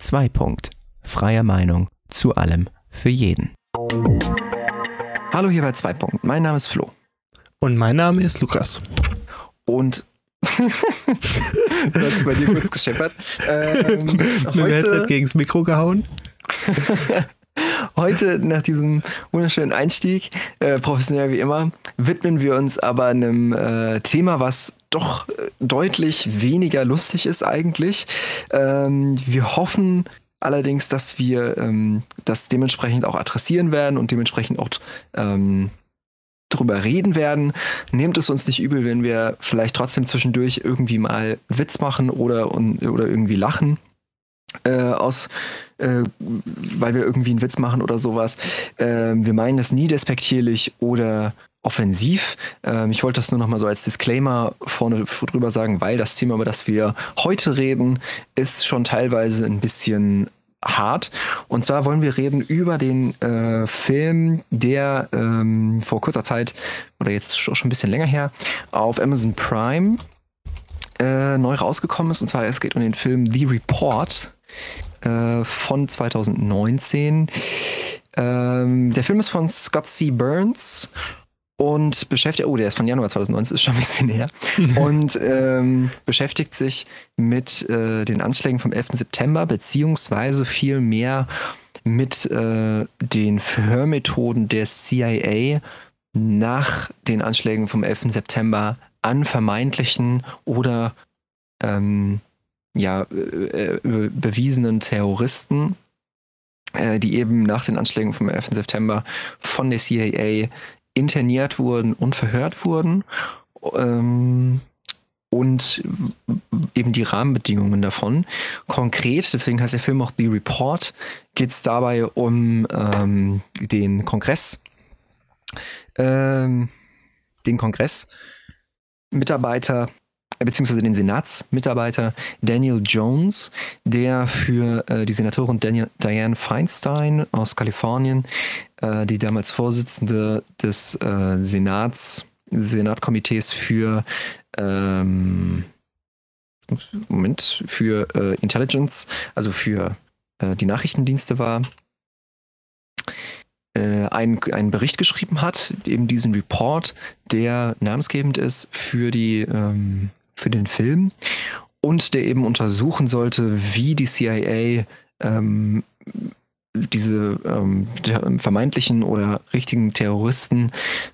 2. Punkt. Freie Meinung zu allem für jeden. Hallo hier bei 2. Punkt. Mein Name ist Flo. Und mein Name ist Lukas. Und du hast bei dir kurz gescheppert. Ähm, Mit dem Headset gegen das Mikro gehauen. Heute, nach diesem wunderschönen Einstieg, äh, professionell wie immer, widmen wir uns aber einem äh, Thema, was doch äh, deutlich weniger lustig ist eigentlich. Ähm, wir hoffen allerdings, dass wir ähm, das dementsprechend auch adressieren werden und dementsprechend auch ähm, drüber reden werden. Nehmt es uns nicht übel, wenn wir vielleicht trotzdem zwischendurch irgendwie mal Witz machen oder, oder irgendwie lachen. Äh, aus, äh, weil wir irgendwie einen Witz machen oder sowas. Äh, wir meinen das nie despektierlich oder offensiv. Ähm, ich wollte das nur noch mal so als Disclaimer vorne drüber sagen, weil das Thema, über das wir heute reden, ist schon teilweise ein bisschen hart. Und zwar wollen wir reden über den äh, Film, der ähm, vor kurzer Zeit oder jetzt schon ein bisschen länger her auf Amazon Prime äh, neu rausgekommen ist. Und zwar es geht um den Film The Report äh, von 2019. Ähm, der Film ist von Scott C. Burns und beschäftigt, oh, der ist von Januar 2019, ist schon ein bisschen her, und ähm, beschäftigt sich mit äh, den Anschlägen vom 11. September, beziehungsweise viel mehr mit äh, den Verhörmethoden der CIA nach den Anschlägen vom 11. September an vermeintlichen oder ähm, ja, äh, äh bewiesenen Terroristen, äh, die eben nach den Anschlägen vom 11. September von der CIA interniert wurden und verhört wurden. Ähm, und eben die Rahmenbedingungen davon. Konkret, deswegen heißt der Film auch The Report, geht es dabei um ähm, den Kongress, ähm, den Kongressmitarbeiter äh, beziehungsweise den Senatsmitarbeiter Daniel Jones, der für äh, die Senatorin Daniel, Diane Feinstein aus Kalifornien, äh, die damals Vorsitzende des äh, Senats, Senatkomitees für ähm, Moment, für äh, Intelligence, also für äh, die Nachrichtendienste war, äh, einen, einen Bericht geschrieben hat, eben diesen Report, der namensgebend ist für die ähm, für den Film und der eben untersuchen sollte, wie die CIA ähm, diese ähm, vermeintlichen oder richtigen Terroristen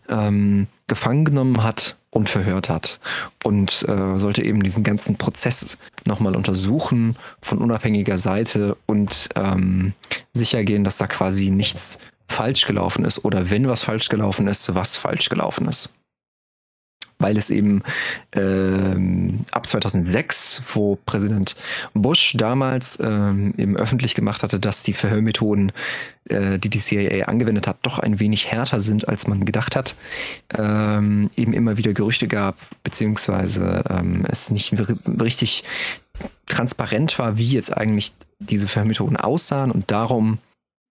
ähm, gefangen genommen hat und verhört hat. Und äh, sollte eben diesen ganzen Prozess nochmal untersuchen von unabhängiger Seite und ähm, sicher gehen, dass da quasi nichts falsch gelaufen ist oder wenn was falsch gelaufen ist, was falsch gelaufen ist weil es eben ähm, ab 2006, wo Präsident Bush damals ähm, eben öffentlich gemacht hatte, dass die Verhörmethoden, äh, die die CIA angewendet hat, doch ein wenig härter sind, als man gedacht hat, ähm, eben immer wieder Gerüchte gab, beziehungsweise ähm, es nicht richtig transparent war, wie jetzt eigentlich diese Verhörmethoden aussahen und darum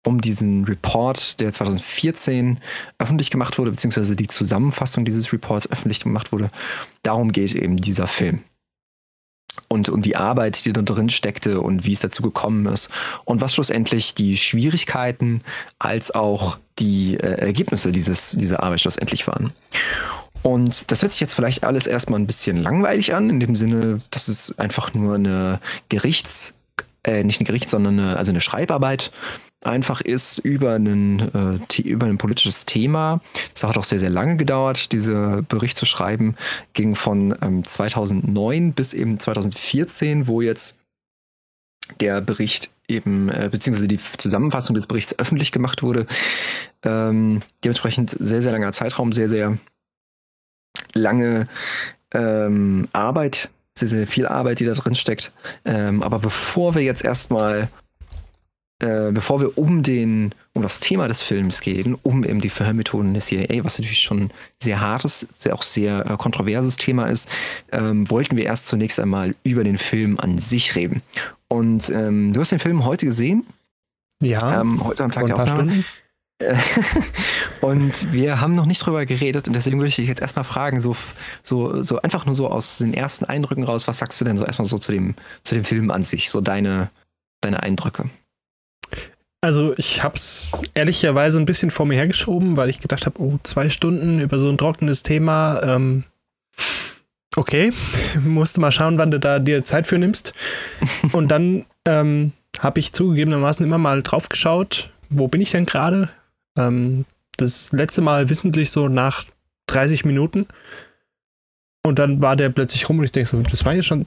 um diesen Report, der 2014 öffentlich gemacht wurde, beziehungsweise die Zusammenfassung dieses Reports öffentlich gemacht wurde. Darum geht eben dieser Film. Und um die Arbeit, die da drin steckte und wie es dazu gekommen ist. Und was schlussendlich die Schwierigkeiten als auch die äh, Ergebnisse dieses, dieser Arbeit schlussendlich waren. Und das hört sich jetzt vielleicht alles erstmal ein bisschen langweilig an, in dem Sinne, dass es einfach nur eine Gerichts, äh, nicht ein Gericht, sondern eine, also eine Schreibarbeit einfach ist über, einen, äh, über ein politisches Thema. Es hat auch sehr, sehr lange gedauert, diese Bericht zu schreiben. Ging von ähm, 2009 bis eben 2014, wo jetzt der Bericht eben, äh, beziehungsweise die Zusammenfassung des Berichts öffentlich gemacht wurde. Ähm, dementsprechend sehr, sehr langer Zeitraum, sehr, sehr lange ähm, Arbeit, sehr, sehr viel Arbeit, die da drin steckt. Ähm, aber bevor wir jetzt erstmal äh, bevor wir um den, um das Thema des Films gehen, um eben die Verhörmethoden der CIA, was natürlich schon sehr hartes, sehr, auch sehr äh, kontroverses Thema ist, ähm, wollten wir erst zunächst einmal über den Film an sich reden. Und ähm, du hast den Film heute gesehen? Ja. Ähm, heute am Tag der Aufnahme. und wir haben noch nicht drüber geredet und deswegen würde ich dich jetzt erstmal fragen, so, so, so einfach nur so aus den ersten Eindrücken raus, was sagst du denn so erstmal so zu dem, zu dem Film an sich? So deine, deine Eindrücke? Also ich habe es ehrlicherweise ein bisschen vor mir hergeschoben, weil ich gedacht habe, oh, zwei Stunden über so ein trockenes Thema. Ähm, okay, musst du mal schauen, wann du da dir Zeit für nimmst. Und dann ähm, habe ich zugegebenermaßen immer mal drauf geschaut, wo bin ich denn gerade? Ähm, das letzte Mal wissentlich so nach 30 Minuten. Und dann war der plötzlich rum und ich denke so, das war jetzt schon.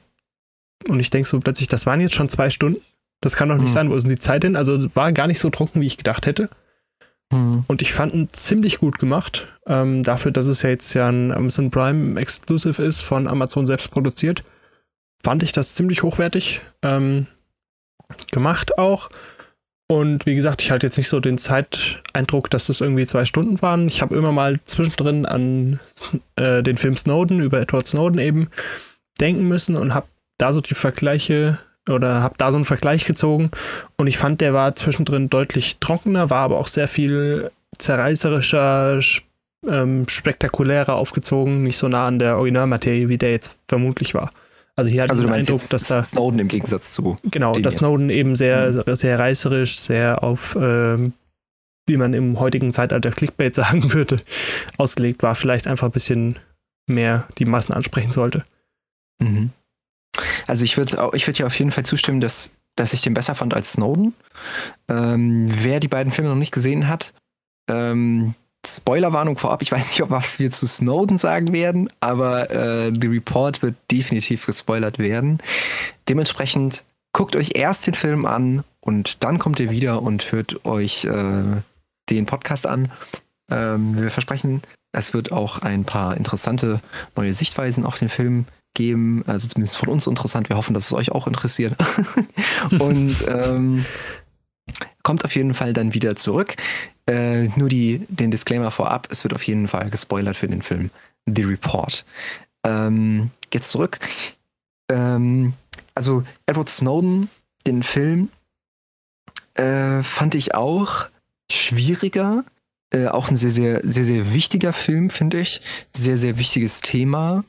Und ich denke so plötzlich, das waren jetzt schon zwei Stunden. Das kann doch nicht mhm. sein. Wo ist denn die Zeit hin? Also war gar nicht so trocken, wie ich gedacht hätte. Mhm. Und ich fand ihn ziemlich gut gemacht. Ähm, dafür, dass es ja jetzt ja ein Amazon Prime Exclusive ist, von Amazon selbst produziert, fand ich das ziemlich hochwertig ähm, gemacht auch. Und wie gesagt, ich halte jetzt nicht so den Zeiteindruck, dass das irgendwie zwei Stunden waren. Ich habe immer mal zwischendrin an äh, den Film Snowden über Edward Snowden eben denken müssen und habe da so die Vergleiche oder habe da so einen Vergleich gezogen und ich fand, der war zwischendrin deutlich trockener, war aber auch sehr viel zerreißerischer, ähm, spektakulärer aufgezogen, nicht so nah an der Originalmaterie, wie der jetzt vermutlich war. Also hier hatte also ich den Eindruck, dass da Snowden im Gegensatz zu genau, dass Snowden eben sehr mhm. sehr reißerisch, sehr auf ähm, wie man im heutigen Zeitalter Clickbait sagen würde, ausgelegt war, vielleicht einfach ein bisschen mehr die Massen ansprechen sollte. Mhm. Also ich würde ich würd ja auf jeden Fall zustimmen, dass, dass ich den besser fand als Snowden. Ähm, wer die beiden Filme noch nicht gesehen hat, ähm, Spoilerwarnung vorab, ich weiß nicht, ob was wir zu Snowden sagen werden, aber äh, The Report wird definitiv gespoilert werden. Dementsprechend guckt euch erst den Film an und dann kommt ihr wieder und hört euch äh, den Podcast an. Ähm, wir versprechen, es wird auch ein paar interessante neue Sichtweisen auf den Film geben, also zumindest von uns interessant. Wir hoffen, dass es euch auch interessiert. und ähm, kommt auf jeden Fall dann wieder zurück. Äh, nur die, den Disclaimer vorab, es wird auf jeden Fall gespoilert für den Film The Report. Ähm, jetzt zurück. Ähm, also Edward Snowden, den Film, äh, fand ich auch schwieriger. Äh, auch ein sehr, sehr, sehr, sehr wichtiger Film, finde ich. Sehr, sehr wichtiges Thema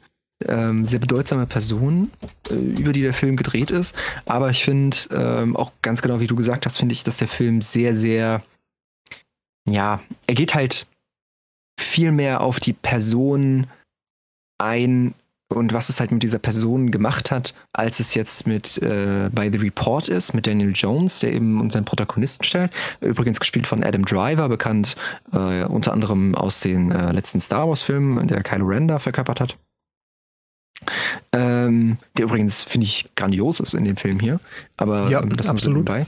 ähm, sehr bedeutsame Person, äh, über die der Film gedreht ist. Aber ich finde, ähm, auch ganz genau wie du gesagt hast, finde ich, dass der Film sehr, sehr, ja, er geht halt viel mehr auf die Person ein und was es halt mit dieser Person gemacht hat, als es jetzt mit äh, bei The Report ist, mit Daniel Jones, der eben unseren Protagonisten stellt. Übrigens gespielt von Adam Driver, bekannt äh, unter anderem aus den äh, letzten Star Wars-Filmen, der Kylo Ren da verkörpert hat. Ähm, der übrigens, finde ich, grandios ist in dem Film hier. Aber ja, ähm, das absolut. Bei.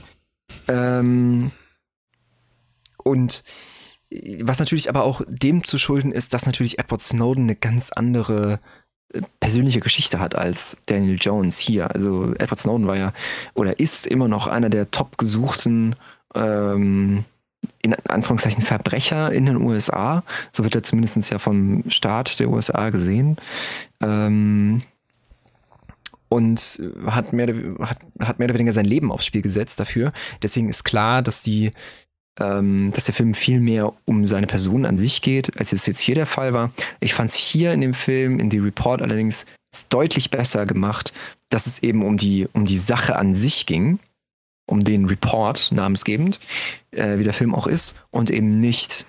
Ähm, und was natürlich aber auch dem zu schulden ist, dass natürlich Edward Snowden eine ganz andere äh, persönliche Geschichte hat als Daniel Jones hier. Also Edward Snowden war ja oder ist immer noch einer der top gesuchten ähm, in Anführungszeichen Verbrecher in den USA. So wird er zumindest ja vom Staat der USA gesehen. Ähm, und hat mehr, hat, hat mehr oder weniger sein Leben aufs Spiel gesetzt dafür. Deswegen ist klar, dass die, ähm, dass der Film viel mehr um seine Person an sich geht, als es jetzt hier der Fall war. Ich fand es hier in dem Film, in The Report allerdings, deutlich besser gemacht, dass es eben um die, um die Sache an sich ging um den Report namensgebend, äh, wie der Film auch ist, und eben nicht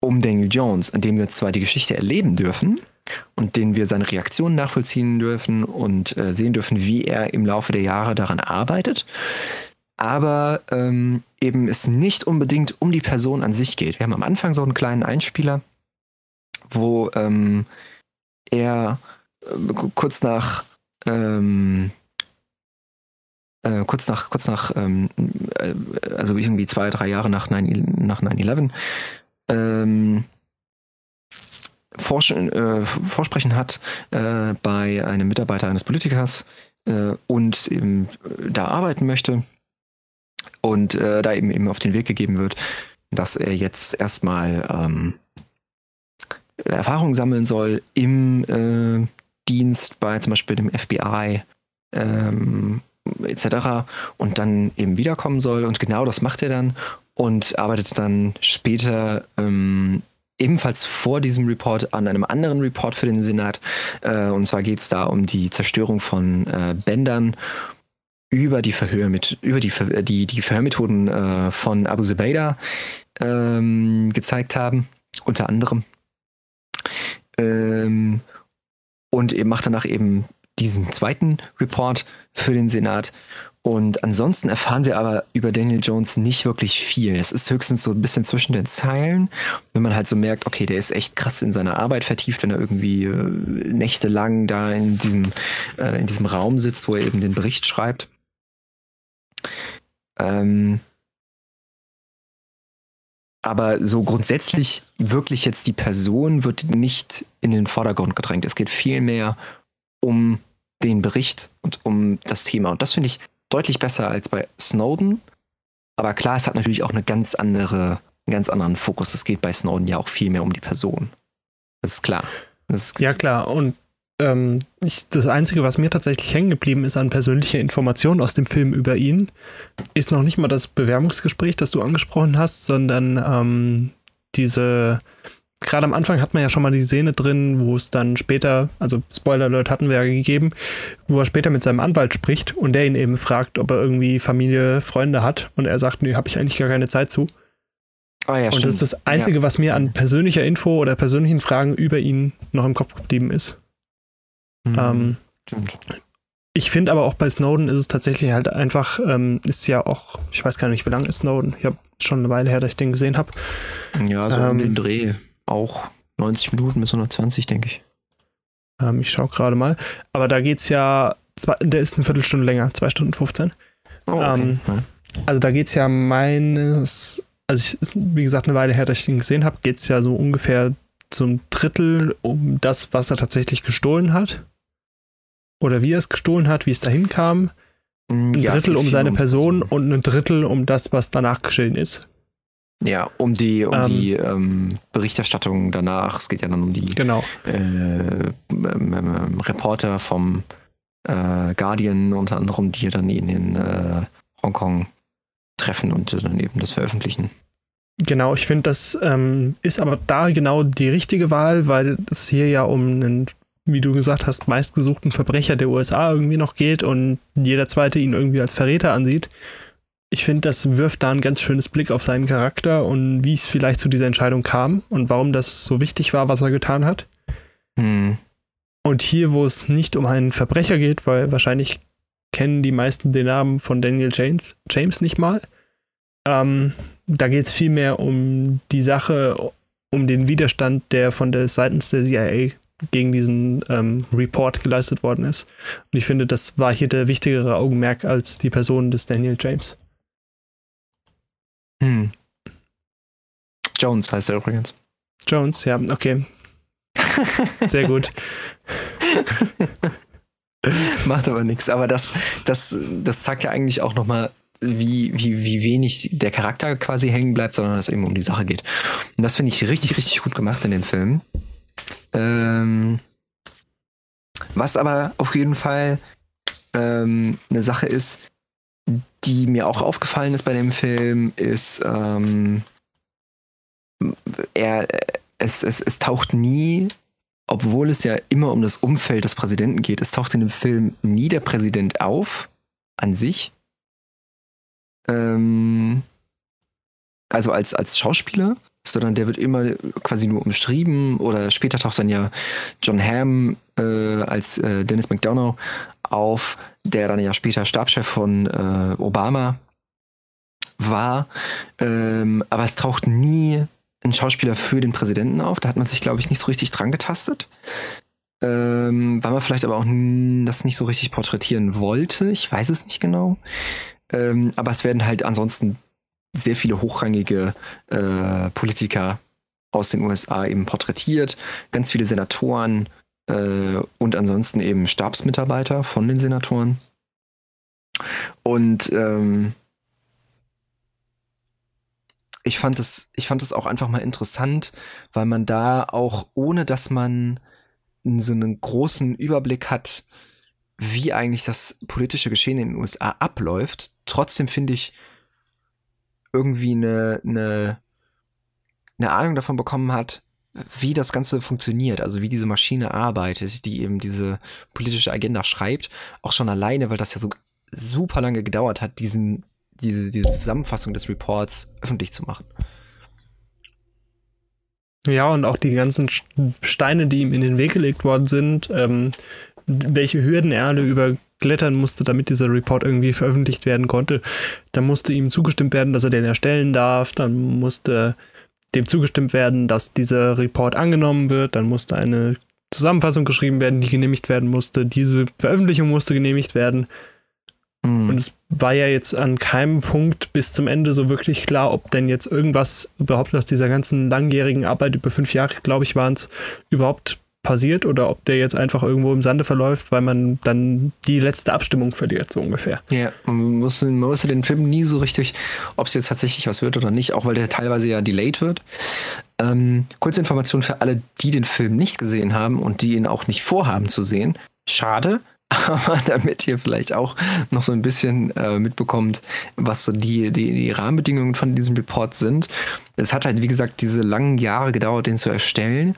um Daniel Jones, an dem wir zwar die Geschichte erleben dürfen und den wir seine Reaktionen nachvollziehen dürfen und äh, sehen dürfen, wie er im Laufe der Jahre daran arbeitet, aber ähm, eben es nicht unbedingt um die Person an sich geht. Wir haben am Anfang so einen kleinen Einspieler, wo ähm, er äh, kurz nach ähm, äh, kurz nach, kurz nach, ähm, äh, also irgendwie zwei, drei Jahre nach 9-11, nach 9 ähm, Forsch äh, Vorsprechen hat äh, bei einem Mitarbeiter eines Politikers äh, und eben äh, da arbeiten möchte und da eben eben auf den Weg gegeben wird, dass er jetzt erstmal ähm, Erfahrung sammeln soll im Dienst bei zum Beispiel dem FBI ähm, etc. und dann eben wiederkommen soll. Und genau das macht er dann und arbeitet dann später ähm, ebenfalls vor diesem Report an einem anderen Report für den Senat. Äh, und zwar geht es da um die Zerstörung von äh, Bändern über die Verhör mit, über die, die, die Verhörmethoden äh, von Abu Zubaydah ähm, gezeigt haben, unter anderem. Ähm, und macht danach eben diesen zweiten Report für den Senat. Und ansonsten erfahren wir aber über Daniel Jones nicht wirklich viel. Es ist höchstens so ein bisschen zwischen den Zeilen, wenn man halt so merkt, okay, der ist echt krass in seiner Arbeit vertieft, wenn er irgendwie äh, nächtelang da in diesem, äh, in diesem Raum sitzt, wo er eben den Bericht schreibt. Ähm, aber so grundsätzlich wirklich jetzt die Person wird nicht in den Vordergrund gedrängt. Es geht vielmehr um den Bericht und um das Thema. Und das finde ich deutlich besser als bei Snowden. Aber klar, es hat natürlich auch eine ganz andere, einen ganz anderen Fokus. Es geht bei Snowden ja auch viel mehr um die Person. Das ist klar. Das ist ja, klar. Und ähm, ich, das Einzige, was mir tatsächlich hängen geblieben ist an persönlicher Information aus dem Film über ihn, ist noch nicht mal das Bewerbungsgespräch, das du angesprochen hast, sondern ähm, diese gerade am Anfang hat man ja schon mal die Szene drin, wo es dann später, also Spoiler Alert hatten wir ja gegeben, wo er später mit seinem Anwalt spricht und der ihn eben fragt, ob er irgendwie Familie, Freunde hat und er sagt, nee, habe ich eigentlich gar keine Zeit zu. Oh ja, und stimmt. das ist das Einzige, ja. was mir an persönlicher Info oder persönlichen Fragen über ihn noch im Kopf geblieben ist. Mhm. Ähm, ich finde aber auch bei Snowden ist es tatsächlich halt einfach, ähm, ist ja auch, ich weiß gar nicht, wie lange ist Snowden? Ich habe schon eine Weile her, dass ich den gesehen habe. Ja, so ähm, um den Dreh auch 90 Minuten bis 120, denke ich. Ähm, ich schaue gerade mal. Aber da geht es ja, zwei, der ist eine Viertelstunde länger, 2 Stunden 15. Oh, okay. ähm, also da geht es ja meines, also ich, ist wie gesagt eine Weile her, dass ich den gesehen habe, geht es ja so ungefähr zum Drittel um das, was er tatsächlich gestohlen hat. Oder wie er es gestohlen hat, wie es dahin kam. Mm, ein ja, Drittel um seine Person und ein Drittel um das, was danach geschehen ist. Ja, um die, um ähm, die ähm, Berichterstattung danach. Es geht ja dann um die genau. äh, ähm, ähm, Reporter vom äh, Guardian unter anderem, die dann in äh, Hongkong treffen und dann eben das veröffentlichen. Genau, ich finde, das ähm, ist aber da genau die richtige Wahl, weil es hier ja um einen, wie du gesagt hast, meistgesuchten Verbrecher der USA irgendwie noch geht und jeder zweite ihn irgendwie als Verräter ansieht ich finde, das wirft da ein ganz schönes Blick auf seinen Charakter und wie es vielleicht zu dieser Entscheidung kam und warum das so wichtig war, was er getan hat. Hm. Und hier, wo es nicht um einen Verbrecher geht, weil wahrscheinlich kennen die meisten den Namen von Daniel James, James nicht mal, ähm, da geht es vielmehr um die Sache, um den Widerstand, der von der seitens der CIA gegen diesen ähm, Report geleistet worden ist. Und ich finde, das war hier der wichtigere Augenmerk als die Person des Daniel James. Hm. Jones heißt er übrigens. Jones, ja, okay. Sehr gut. Macht aber nichts. Aber das, das, das zeigt ja eigentlich auch nochmal, wie, wie, wie wenig der Charakter quasi hängen bleibt, sondern dass es eben um die Sache geht. Und das finde ich richtig, richtig gut gemacht in dem Film. Ähm, was aber auf jeden Fall ähm, eine Sache ist, die mir auch aufgefallen ist bei dem Film, ist, ähm, er, es, es, es taucht nie, obwohl es ja immer um das Umfeld des Präsidenten geht, es taucht in dem Film nie der Präsident auf, an sich. Ähm, also als, als Schauspieler, sondern der wird immer quasi nur umschrieben oder später taucht dann ja John Hamm äh, als äh, Dennis McDonough auf, der dann ja später Stabschef von äh, Obama war. Ähm, aber es taucht nie ein Schauspieler für den Präsidenten auf. Da hat man sich, glaube ich, nicht so richtig dran getastet. Ähm, weil man vielleicht aber auch das nicht so richtig porträtieren wollte. Ich weiß es nicht genau. Ähm, aber es werden halt ansonsten sehr viele hochrangige äh, Politiker aus den USA eben porträtiert, ganz viele Senatoren und ansonsten eben Stabsmitarbeiter von den Senatoren. Und ähm, ich fand es, ich fand es auch einfach mal interessant, weil man da auch, ohne dass man so einen großen Überblick hat, wie eigentlich das politische Geschehen in den USA abläuft, trotzdem finde ich, irgendwie eine, eine, eine Ahnung davon bekommen hat, wie das Ganze funktioniert, also wie diese Maschine arbeitet, die eben diese politische Agenda schreibt, auch schon alleine, weil das ja so super lange gedauert hat, diesen, diese, diese Zusammenfassung des Reports öffentlich zu machen. Ja, und auch die ganzen Steine, die ihm in den Weg gelegt worden sind, ähm, welche Hürden er alle überklettern musste, damit dieser Report irgendwie veröffentlicht werden konnte. Da musste ihm zugestimmt werden, dass er den erstellen darf. Dann musste dem zugestimmt werden, dass dieser Report angenommen wird. Dann musste eine Zusammenfassung geschrieben werden, die genehmigt werden musste. Diese Veröffentlichung musste genehmigt werden. Mhm. Und es war ja jetzt an keinem Punkt bis zum Ende so wirklich klar, ob denn jetzt irgendwas überhaupt aus dieser ganzen langjährigen Arbeit über fünf Jahre, glaube ich, waren es, überhaupt passiert oder ob der jetzt einfach irgendwo im Sande verläuft, weil man dann die letzte Abstimmung verliert, so ungefähr. Ja, man wusste, man wusste den Film nie so richtig, ob es jetzt tatsächlich was wird oder nicht, auch weil der teilweise ja delayed wird. Ähm, kurze Information für alle, die den Film nicht gesehen haben und die ihn auch nicht vorhaben zu sehen. Schade, aber damit ihr vielleicht auch noch so ein bisschen äh, mitbekommt, was so die, die, die Rahmenbedingungen von diesem Report sind. Es hat halt, wie gesagt, diese langen Jahre gedauert, den zu erstellen.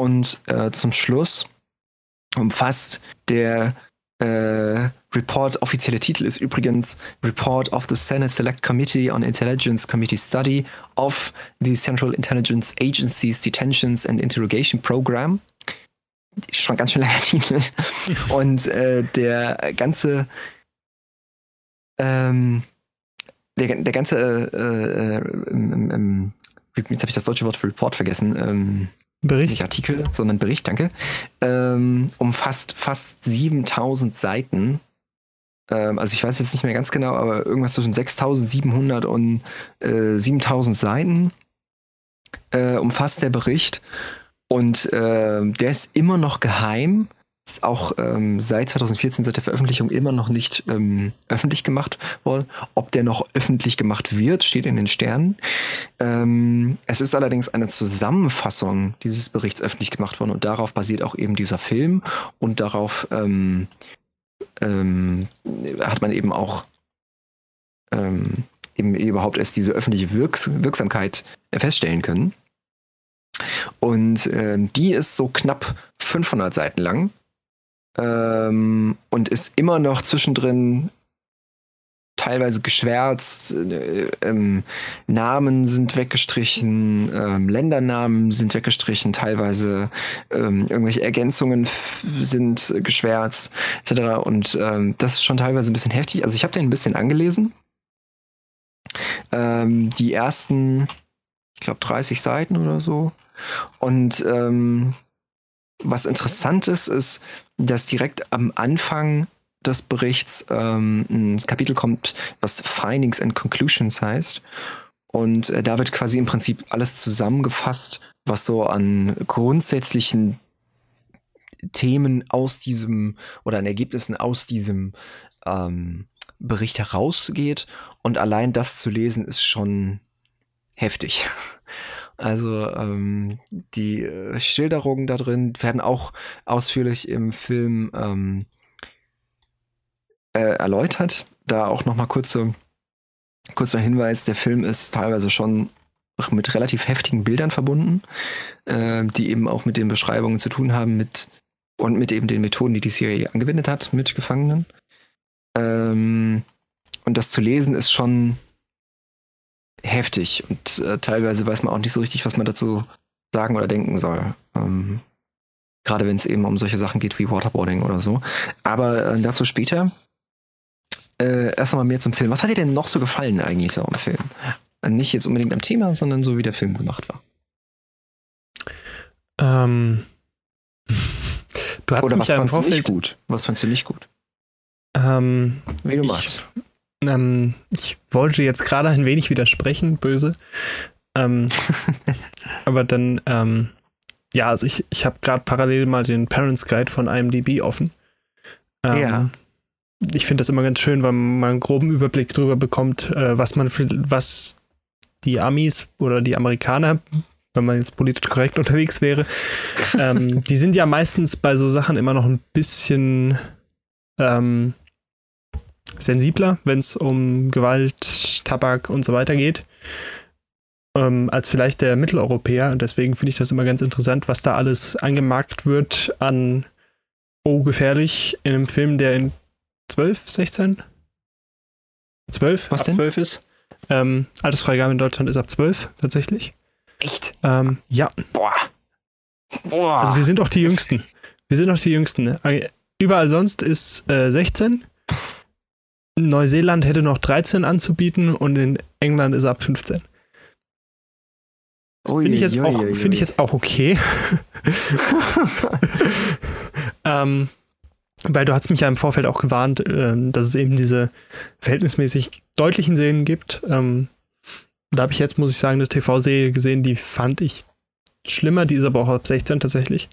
Und äh, zum Schluss umfasst der äh, Report, offizielle Titel ist übrigens Report of the Senate Select Committee on Intelligence Committee Study of the Central Intelligence Agency's Detentions and Interrogation Program. Schon ganz schön langer Titel. Und äh, der ganze ähm, der, der ganze äh, äh, ähm, jetzt habe ich das deutsche Wort für Report vergessen. Bericht. Nicht Artikel, sondern Bericht, danke. Ähm, umfasst fast 7000 Seiten. Ähm, also ich weiß jetzt nicht mehr ganz genau, aber irgendwas zwischen 6700 und äh, 7000 Seiten äh, umfasst der Bericht. Und äh, der ist immer noch geheim auch ähm, seit 2014, seit der Veröffentlichung, immer noch nicht ähm, öffentlich gemacht worden. Ob der noch öffentlich gemacht wird, steht in den Sternen. Ähm, es ist allerdings eine Zusammenfassung dieses Berichts öffentlich gemacht worden und darauf basiert auch eben dieser Film und darauf ähm, ähm, hat man eben auch ähm, eben überhaupt erst diese öffentliche Wirks Wirksamkeit feststellen können. Und ähm, die ist so knapp 500 Seiten lang ähm, und ist immer noch zwischendrin teilweise geschwärzt, äh, ähm, Namen sind weggestrichen, ähm, Ländernamen sind weggestrichen, teilweise ähm, irgendwelche Ergänzungen sind geschwärzt, etc. Und ähm, das ist schon teilweise ein bisschen heftig. Also ich habe den ein bisschen angelesen. Ähm, die ersten, ich glaube, 30 Seiten oder so. Und ähm, was interessant ist, ist, dass direkt am Anfang des Berichts ähm, ein Kapitel kommt, was Findings and Conclusions heißt. Und äh, da wird quasi im Prinzip alles zusammengefasst, was so an grundsätzlichen Themen aus diesem oder an Ergebnissen aus diesem ähm, Bericht herausgeht. Und allein das zu lesen ist schon heftig. Also ähm, die äh, Schilderungen da drin werden auch ausführlich im Film ähm, äh, erläutert. Da auch noch mal kurze, kurzer Hinweis, der Film ist teilweise schon mit relativ heftigen Bildern verbunden, äh, die eben auch mit den Beschreibungen zu tun haben mit und mit eben den Methoden, die die CIA angewendet hat mit Gefangenen. Ähm, und das zu lesen ist schon heftig und äh, teilweise weiß man auch nicht so richtig, was man dazu sagen oder denken soll. Ähm, Gerade wenn es eben um solche Sachen geht wie Waterboarding oder so. Aber äh, dazu später. Äh, erst einmal mehr zum Film. Was hat dir denn noch so gefallen eigentlich so am Film? Nicht jetzt unbedingt am Thema, sondern so wie der Film gemacht war. Ähm. Du hast Oder was fandst du nicht gut? Was fandst du nicht gut? Ähm, wie du magst. Ähm, ich wollte jetzt gerade ein wenig widersprechen, böse. Ähm, aber dann, ähm, ja, also ich, ich habe gerade parallel mal den Parents Guide von IMDb offen. Ähm, ja. Ich finde das immer ganz schön, weil man einen groben Überblick darüber bekommt, äh, was man für, was die Amis oder die Amerikaner, wenn man jetzt politisch korrekt unterwegs wäre, ähm, die sind ja meistens bei so Sachen immer noch ein bisschen ähm, sensibler, wenn es um Gewalt, Tabak und so weiter geht, ähm, als vielleicht der Mitteleuropäer. Und deswegen finde ich das immer ganz interessant, was da alles angemarkt wird an Oh, gefährlich in einem Film, der in 12, 16, 12, Was ab denn? 12 ist. Ähm, Altersfreigabe in Deutschland ist ab 12 tatsächlich. Echt? Ähm, ja, Boah. Boah. also wir sind auch die Jüngsten. Wir sind auch die Jüngsten. Äh, Überall sonst ist äh, 16. Neuseeland hätte noch 13 anzubieten und in England ist ab 15. Ui, Finde ich, jetzt ui, auch- ui, finde ich jetzt auch okay. ähm, weil du hast mich ja im Vorfeld auch gewarnt, ähm, dass es eben diese verhältnismäßig deutlichen Szenen gibt. Ähm, da habe ich jetzt, muss ich sagen, eine TV-Serie gesehen, die fand ich schlimmer. Die ist aber auch ab 16 tatsächlich.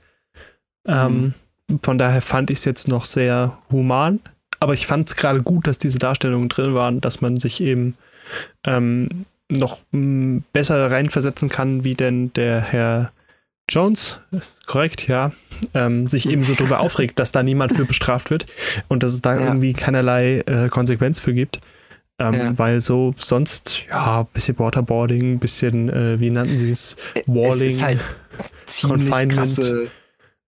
Ähm, Von daher fand ich es jetzt noch sehr human. Aber ich fand es gerade gut, dass diese Darstellungen drin waren, dass man sich eben ähm, noch m, besser reinversetzen kann, wie denn der Herr Jones, korrekt, ja, ähm, sich eben so darüber aufregt, dass da niemand für bestraft wird und dass es da Ja. irgendwie keinerlei äh, Konsequenz für gibt. Ähm, Ja. Weil so sonst, ja, bisschen Waterboarding, bisschen, äh, wie nannten sie es, Walling, Es ist halt ziemlich Confinement. krasse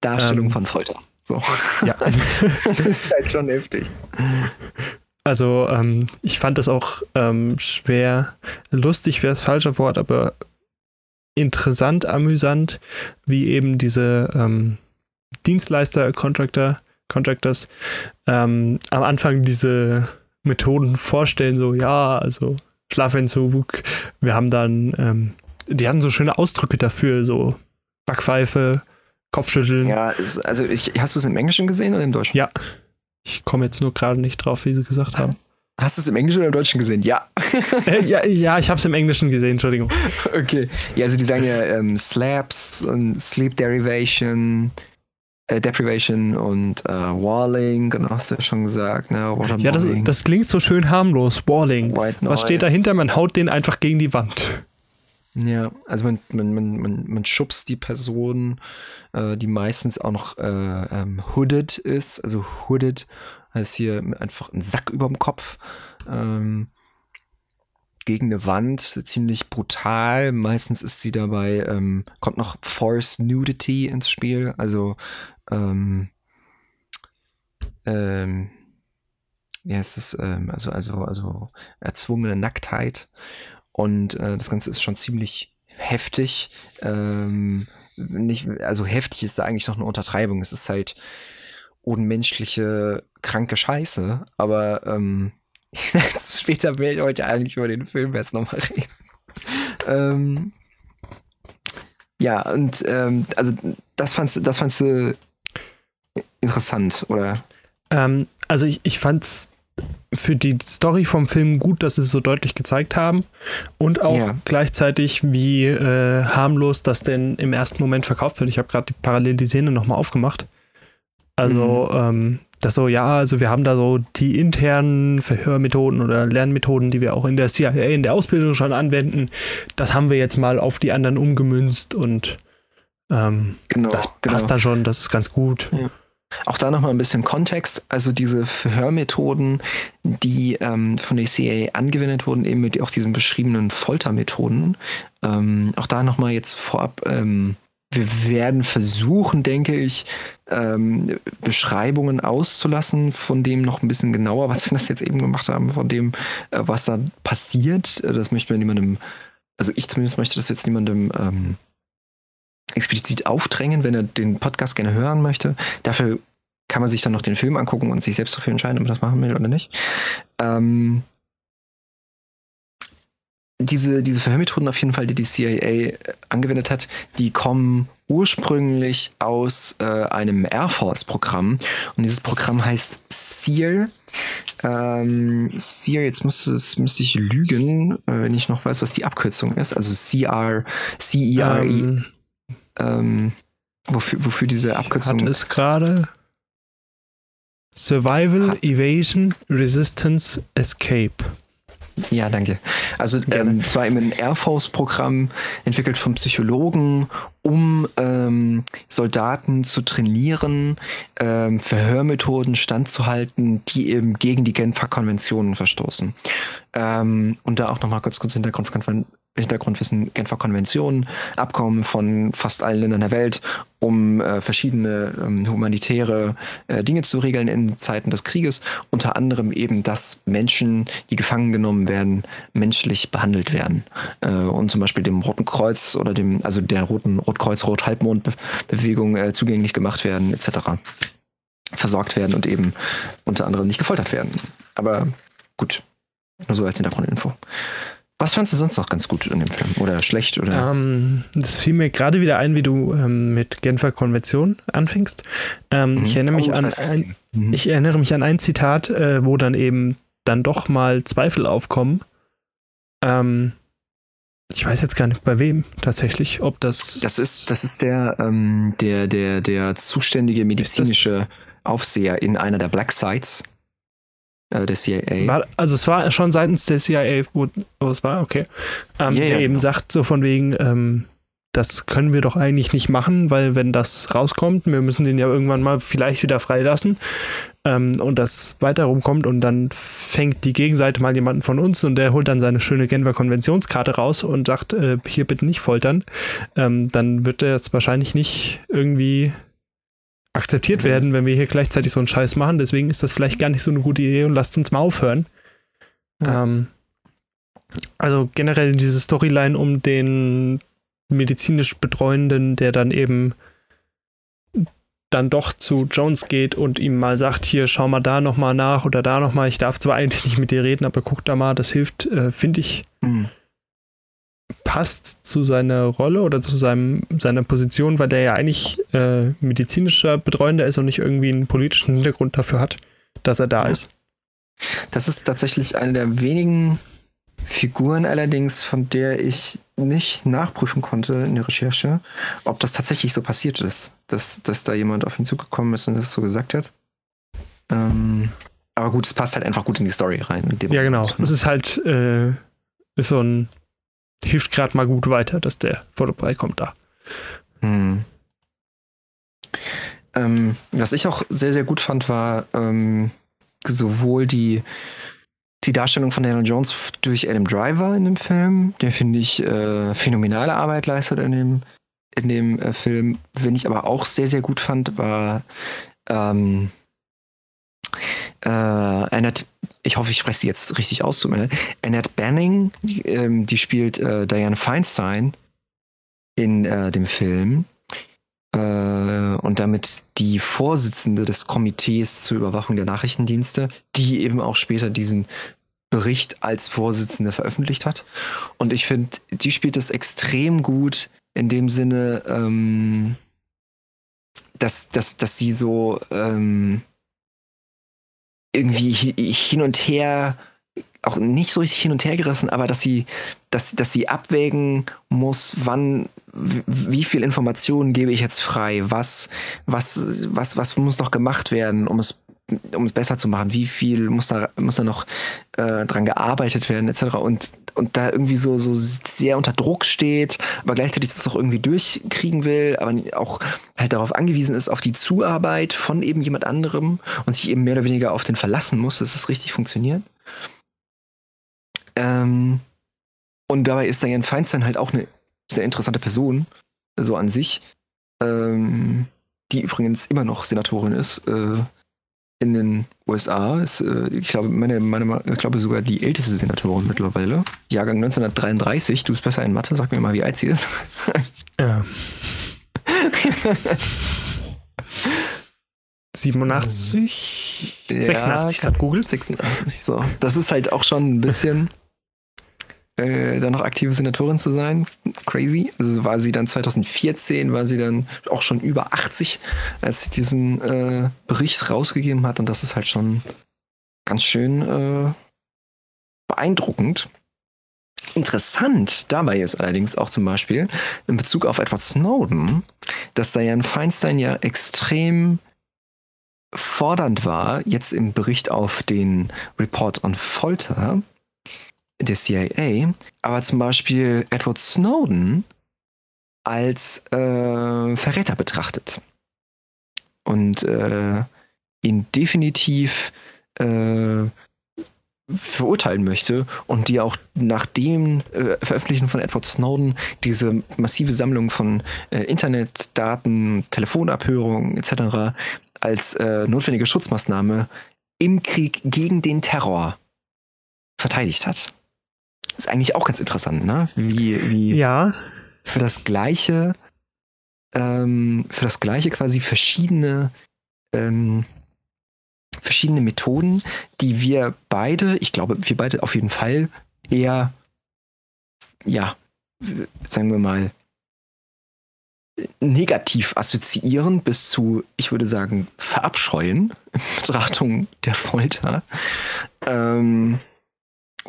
Darstellung Ähm, von Folter. So. ja. das ist halt schon heftig. Also ähm, ich fand das auch ähm, schwer, lustig wäre das falsche Wort, aber interessant, amüsant, wie eben diese ähm, Dienstleister, Contractor, Contractors ähm, am Anfang diese Methoden vorstellen, so ja, also Schlafentzug, wir haben dann, ähm, die hatten so schöne Ausdrücke dafür, so Backpfeife, Kopfschütteln. Ja, also ich, hast du es im Englischen gesehen oder im Deutschen? Ja. Ich komme jetzt nur gerade nicht drauf, wie sie gesagt haben. Hast du es im Englischen oder im Deutschen gesehen? Ja. Äh, ja, ja, ich habe es im Englischen gesehen, Entschuldigung. Okay. Ja, also die sagen ja ähm, Slaps und Sleep Derivation, äh, Deprivation und äh, Walling, genau hast du ja schon gesagt, ne? Ja, das, das klingt so schön harmlos. Walling. Was steht dahinter? Man haut den einfach gegen die Wand. Ja, also man, man, man, man, man schubst die Person, äh, die meistens auch noch äh, ähm, hooded ist, also hooded heißt hier einfach ein Sack überm Kopf, ähm, gegen eine Wand, ziemlich brutal. Meistens ist sie dabei, ähm, kommt noch Forced Nudity ins Spiel, also ähm, ähm, ja, es ist ähm, also also also erzwungene Nacktheit und äh, das Ganze ist schon ziemlich heftig. Ähm, nicht, also heftig ist da eigentlich noch eine Untertreibung. Es ist halt unmenschliche, kranke Scheiße. Aber ähm, später will ich heute eigentlich über den Film erst nochmal reden. ähm, ja, und ähm, also das fandst, du- das fandst du interessant, oder? Ähm, also ich, ich fand's für die Story vom Film gut, dass sie es so deutlich gezeigt haben und auch Ja. gleichzeitig, wie äh, harmlos das denn im ersten Moment verkauft wird. Ich habe gerade die parallel die Szene nochmal aufgemacht. Also, ähm, das so, ja, also wir haben da so die internen Verhörmethoden oder Lernmethoden, die wir auch in der CIA, in der Ausbildung schon anwenden. Das haben wir jetzt mal auf die anderen umgemünzt und ähm, Genau. das genau. passt da schon, das ist ganz gut. Auch da nochmal ein bisschen Kontext. Also diese Verhörmethoden, die ähm, von der CIA angewendet wurden, eben mit auch diesen beschriebenen Foltermethoden. Ähm, auch da nochmal jetzt vorab. Ähm, wir werden versuchen, denke ich, ähm, Beschreibungen auszulassen von dem noch ein bisschen genauer, was wir das jetzt eben gemacht haben, von dem, äh, was da passiert. Äh, Das möchten wir niemandem, also ich zumindest möchte das jetzt niemandem ähm, explizit aufdrängen, wenn er den Podcast gerne hören möchte. Dafür kann man sich dann noch den Film angucken und sich selbst dafür entscheiden, ob man das machen will oder nicht. Ähm, diese, diese Verhörmethoden auf jeden Fall, die die CIA angewendet hat, die kommen ursprünglich aus äh, einem Air Force-Programm. Und dieses Programm heißt SEER. Ähm, SEER, jetzt müsste, müsste ich lügen, äh, wenn ich noch weiß, was die Abkürzung ist. Also CR, CERE. Ähm, Ähm, wofür, wofür diese Abkürzung hat es gerade Survival, Evasion, Resistance, Escape. Ja, danke. Also ähm, es war eben ein Air Force-Programm entwickelt von Psychologen, um ähm, Soldaten zu trainieren, ähm, Verhörmethoden standzuhalten, die eben gegen die Genfer Konventionen verstoßen. Ähm, und da auch nochmal kurz kurz Hintergrund, Hintergrundwissen Genfer Konventionen, Abkommen von fast allen Ländern der Welt, um äh, verschiedene ähm, humanitäre äh, Dinge zu regeln in Zeiten des Krieges. Unter anderem eben, dass Menschen, die gefangen genommen werden, menschlich behandelt werden. Äh, und zum Beispiel dem Roten Kreuz oder dem, also der Roten Rotkreuz, Rot-Halbmond-Bewegung äh, zugänglich gemacht werden, etc. Versorgt werden und eben unter anderem nicht gefoltert werden. Aber gut, nur so als Hintergrundinfo. Was fandest du sonst noch ganz gut in dem Film? Oder schlecht? Oder? Ähm, das fiel mir gerade wieder ein, wie du ähm, mit Genfer Konvention anfingst. Ähm, mhm. ich, erinnere mich oh, an ein, mhm. ich erinnere mich an ein Zitat, äh, wo dann eben dann doch mal Zweifel aufkommen. Ähm, ich weiß jetzt gar nicht bei wem tatsächlich, ob das. Das ist, das ist der, ähm, der, der, der zuständige medizinische Aufseher in einer der Black Sites äh, der CIA. War, also es war schon seitens der CIA, wo, wo es war, okay. Ähm, yeah, der eben genau. sagt so von wegen, ähm, das können wir doch eigentlich nicht machen, weil wenn das rauskommt, wir müssen den ja irgendwann mal vielleicht wieder freilassen ähm, und das weiter rumkommt und dann fängt die Gegenseite mal jemanden von uns und der holt dann seine schöne Genfer Konventionskarte raus und sagt, äh, hier bitte nicht foltern, ähm, dann wird er es wahrscheinlich nicht irgendwie akzeptiert werden, wenn wir hier gleichzeitig so einen Scheiß machen. Deswegen ist das vielleicht gar nicht so eine gute Idee und lasst uns mal aufhören. Ja. Ähm, also generell diese Storyline um den medizinisch Betreuenden, der dann eben dann doch zu Jones geht und ihm mal sagt, hier schau mal da nochmal nach oder da nochmal, ich darf zwar eigentlich nicht mit dir reden, aber guck da mal, das hilft, äh, finde ich, mhm passt zu seiner Rolle oder zu seinem, seiner Position, weil der ja eigentlich äh, medizinischer Betreuender ist und nicht irgendwie einen politischen Hintergrund dafür hat, dass er da ja. ist. Das ist tatsächlich eine der wenigen Figuren allerdings, von der ich nicht nachprüfen konnte in der Recherche, ob das tatsächlich so passiert ist, dass, dass da jemand auf ihn zugekommen ist und das so gesagt hat. Ähm, aber gut, es passt halt einfach gut in die Story rein. ja, genau. Ne? Es ist halt äh, ist so ein hilft gerade mal gut weiter, dass der vorbei kommt da. Hm. Ähm, was ich auch sehr, sehr gut fand, war ähm, sowohl die, die Darstellung von Daniel Jones durch Adam Driver in dem Film, der finde ich äh, phänomenale Arbeit leistet in dem, in dem äh, Film. Wen ich aber auch sehr, sehr gut fand, war ähm, äh, Annette, ich hoffe, ich spreche sie jetzt richtig aus, Annette Banning, die, ähm, die spielt äh, Diane Feinstein in äh, dem Film äh, und damit die Vorsitzende des Komitees zur Überwachung der Nachrichtendienste, die eben auch später diesen Bericht als Vorsitzende veröffentlicht hat. Und ich finde, die spielt das extrem gut in dem Sinne, ähm, dass, dass, dass sie so ähm, irgendwie hin und her, auch nicht so richtig hin und her gerissen, aber dass sie, dass, dass sie abwägen muss, wann, wie viel Informationen gebe ich jetzt frei, was, was, was, was muss noch gemacht werden, um es um es besser zu machen, wie viel muss da, muss da noch äh, dran gearbeitet werden, etc. Und, und da irgendwie so, so sehr unter Druck steht, aber gleichzeitig das auch irgendwie durchkriegen will, aber auch halt darauf angewiesen ist, auf die Zuarbeit von eben jemand anderem und sich eben mehr oder weniger auf den verlassen muss, dass es richtig funktioniert. Ähm, und dabei ist Diane Feinstein halt auch eine sehr interessante Person, so an sich, ähm, die übrigens immer noch Senatorin ist. Äh, in den USA ist, äh, ich glaube, meine, meine, ich glaube sogar die älteste Senatorin mittlerweile. Jahrgang 1933. Du bist besser in Mathe, sag mir mal, wie alt sie ist. Ja. 87? Ja, 86 hat Google. 86, so. Das ist halt auch schon ein bisschen äh, dann noch aktive Senatorin zu sein. Crazy. Also war sie dann 2014, war sie dann auch schon über 80, als sie diesen äh, Bericht rausgegeben hat. Und das ist halt schon ganz schön äh, beeindruckend. Interessant dabei ist allerdings auch zum Beispiel in Bezug auf Edward Snowden, dass Diane Feinstein ja extrem fordernd war, jetzt im Bericht auf den Report on Folter, der CIA, aber zum Beispiel Edward Snowden als äh, Verräter betrachtet. Und äh, ihn definitiv äh, verurteilen möchte und die auch nach dem äh, Veröffentlichen von Edward Snowden diese massive Sammlung von äh, Internetdaten, Telefonabhörungen etc. als äh, notwendige Schutzmaßnahme im Krieg gegen den Terror verteidigt hat. Das ist eigentlich auch ganz interessant, ne? Wie, wie Ja, für das gleiche, ähm, für das gleiche quasi verschiedene, ähm, verschiedene Methoden, die wir beide, ich glaube, wir beide auf jeden Fall eher, ja, sagen wir mal, negativ assoziieren bis zu, ich würde sagen, verabscheuen in Betrachtung der Folter. Ähm,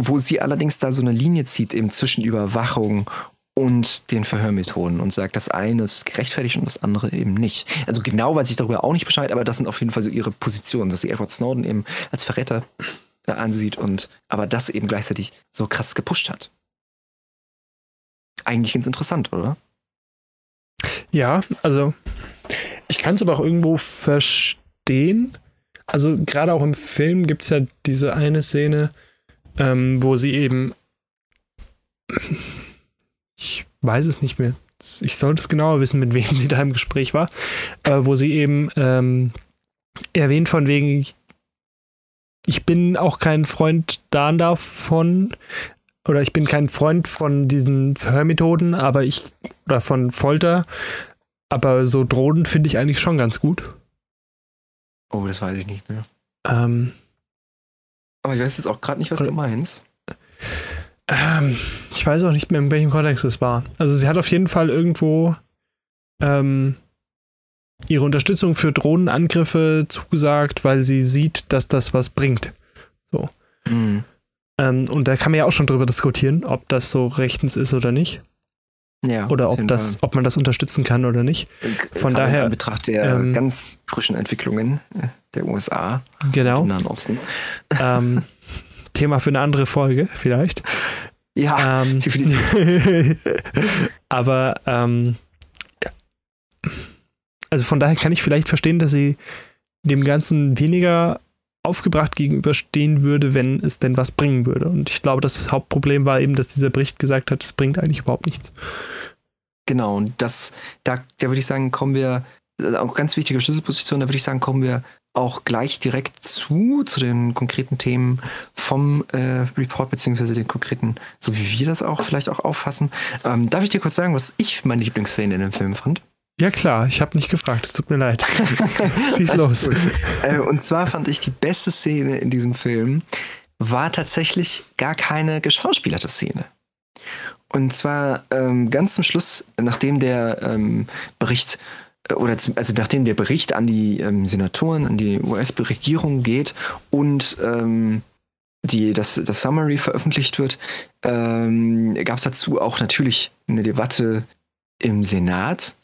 wo sie allerdings da so eine Linie zieht, eben zwischen Überwachung und den Verhörmethoden und sagt, das eine ist gerechtfertigt und das andere eben nicht. Also genau weiß ich darüber auch nicht Bescheid, aber das sind auf jeden Fall so ihre Positionen, dass sie Edward Snowden eben als Verräter äh, ansieht und aber das eben gleichzeitig so krass gepusht hat. Eigentlich ganz interessant, oder? ja, also ich kann es aber auch irgendwo verstehen. Also gerade auch im Film gibt es ja diese eine Szene, ähm, wo sie eben, ich weiß es nicht mehr, ich sollte es genauer wissen, mit wem sie da im Gespräch war, äh, wo sie eben ähm, erwähnt von wegen, ich, ich bin auch kein Freund da davon, oder ich bin kein Freund von diesen Verhörmethoden, aber ich, oder von Folter, aber so Drohnen finde ich eigentlich schon ganz gut. Oh, das weiß ich nicht mehr. Ähm, Aber ich weiß jetzt auch gerade nicht, was du meinst. Ähm, ich weiß auch nicht mehr, in welchem Kontext es war. Also sie hat auf jeden Fall irgendwo ähm, ihre Unterstützung für Drohnenangriffe zugesagt, weil sie sieht, dass das was bringt. Mhm. Ähm, und da kann man ja auch schon drüber diskutieren, ob das so rechtens ist oder nicht. Ja, Oder ob das, ob man das unterstützen kann oder nicht. Fall. von Gerade daher, In Betracht der ähm, ganz frischen Entwicklungen äh, der USA Genau. im Nahen Osten. ähm, Thema für eine andere Folge, vielleicht. Ja, Ähm, aber ähm, also von daher kann ich vielleicht verstehen, dass sie dem Ganzen weniger aufgebracht gegenüberstehen würde, wenn es denn was bringen würde. Und ich glaube, das Hauptproblem war eben, dass dieser Bericht gesagt hat, es bringt eigentlich überhaupt nichts. Genau, und das, da, da würde ich sagen, kommen wir, äh, auch ganz wichtige Schlüsselposition, da würde ich sagen, kommen wir auch gleich direkt zu, zu den konkreten Themen vom äh, Report, beziehungsweise den konkreten, so wie wir das auch vielleicht auch auffassen. Ähm, darf ich dir kurz sagen, was ich meine Lieblingsszene in dem Film fand? Ja klar, ich habe nicht gefragt, es tut mir leid. Schieß los. Äh, und zwar fand ich die beste Szene in diesem Film war tatsächlich gar keine geschauspielerte Szene. Und zwar ähm, ganz zum Schluss, nachdem der ähm, Bericht äh, oder also nachdem der Bericht an die ähm, Senatoren, an die US-Regierung geht und ähm, die, das, das Summary veröffentlicht wird, ähm, gab es dazu auch natürlich eine Debatte im Senat.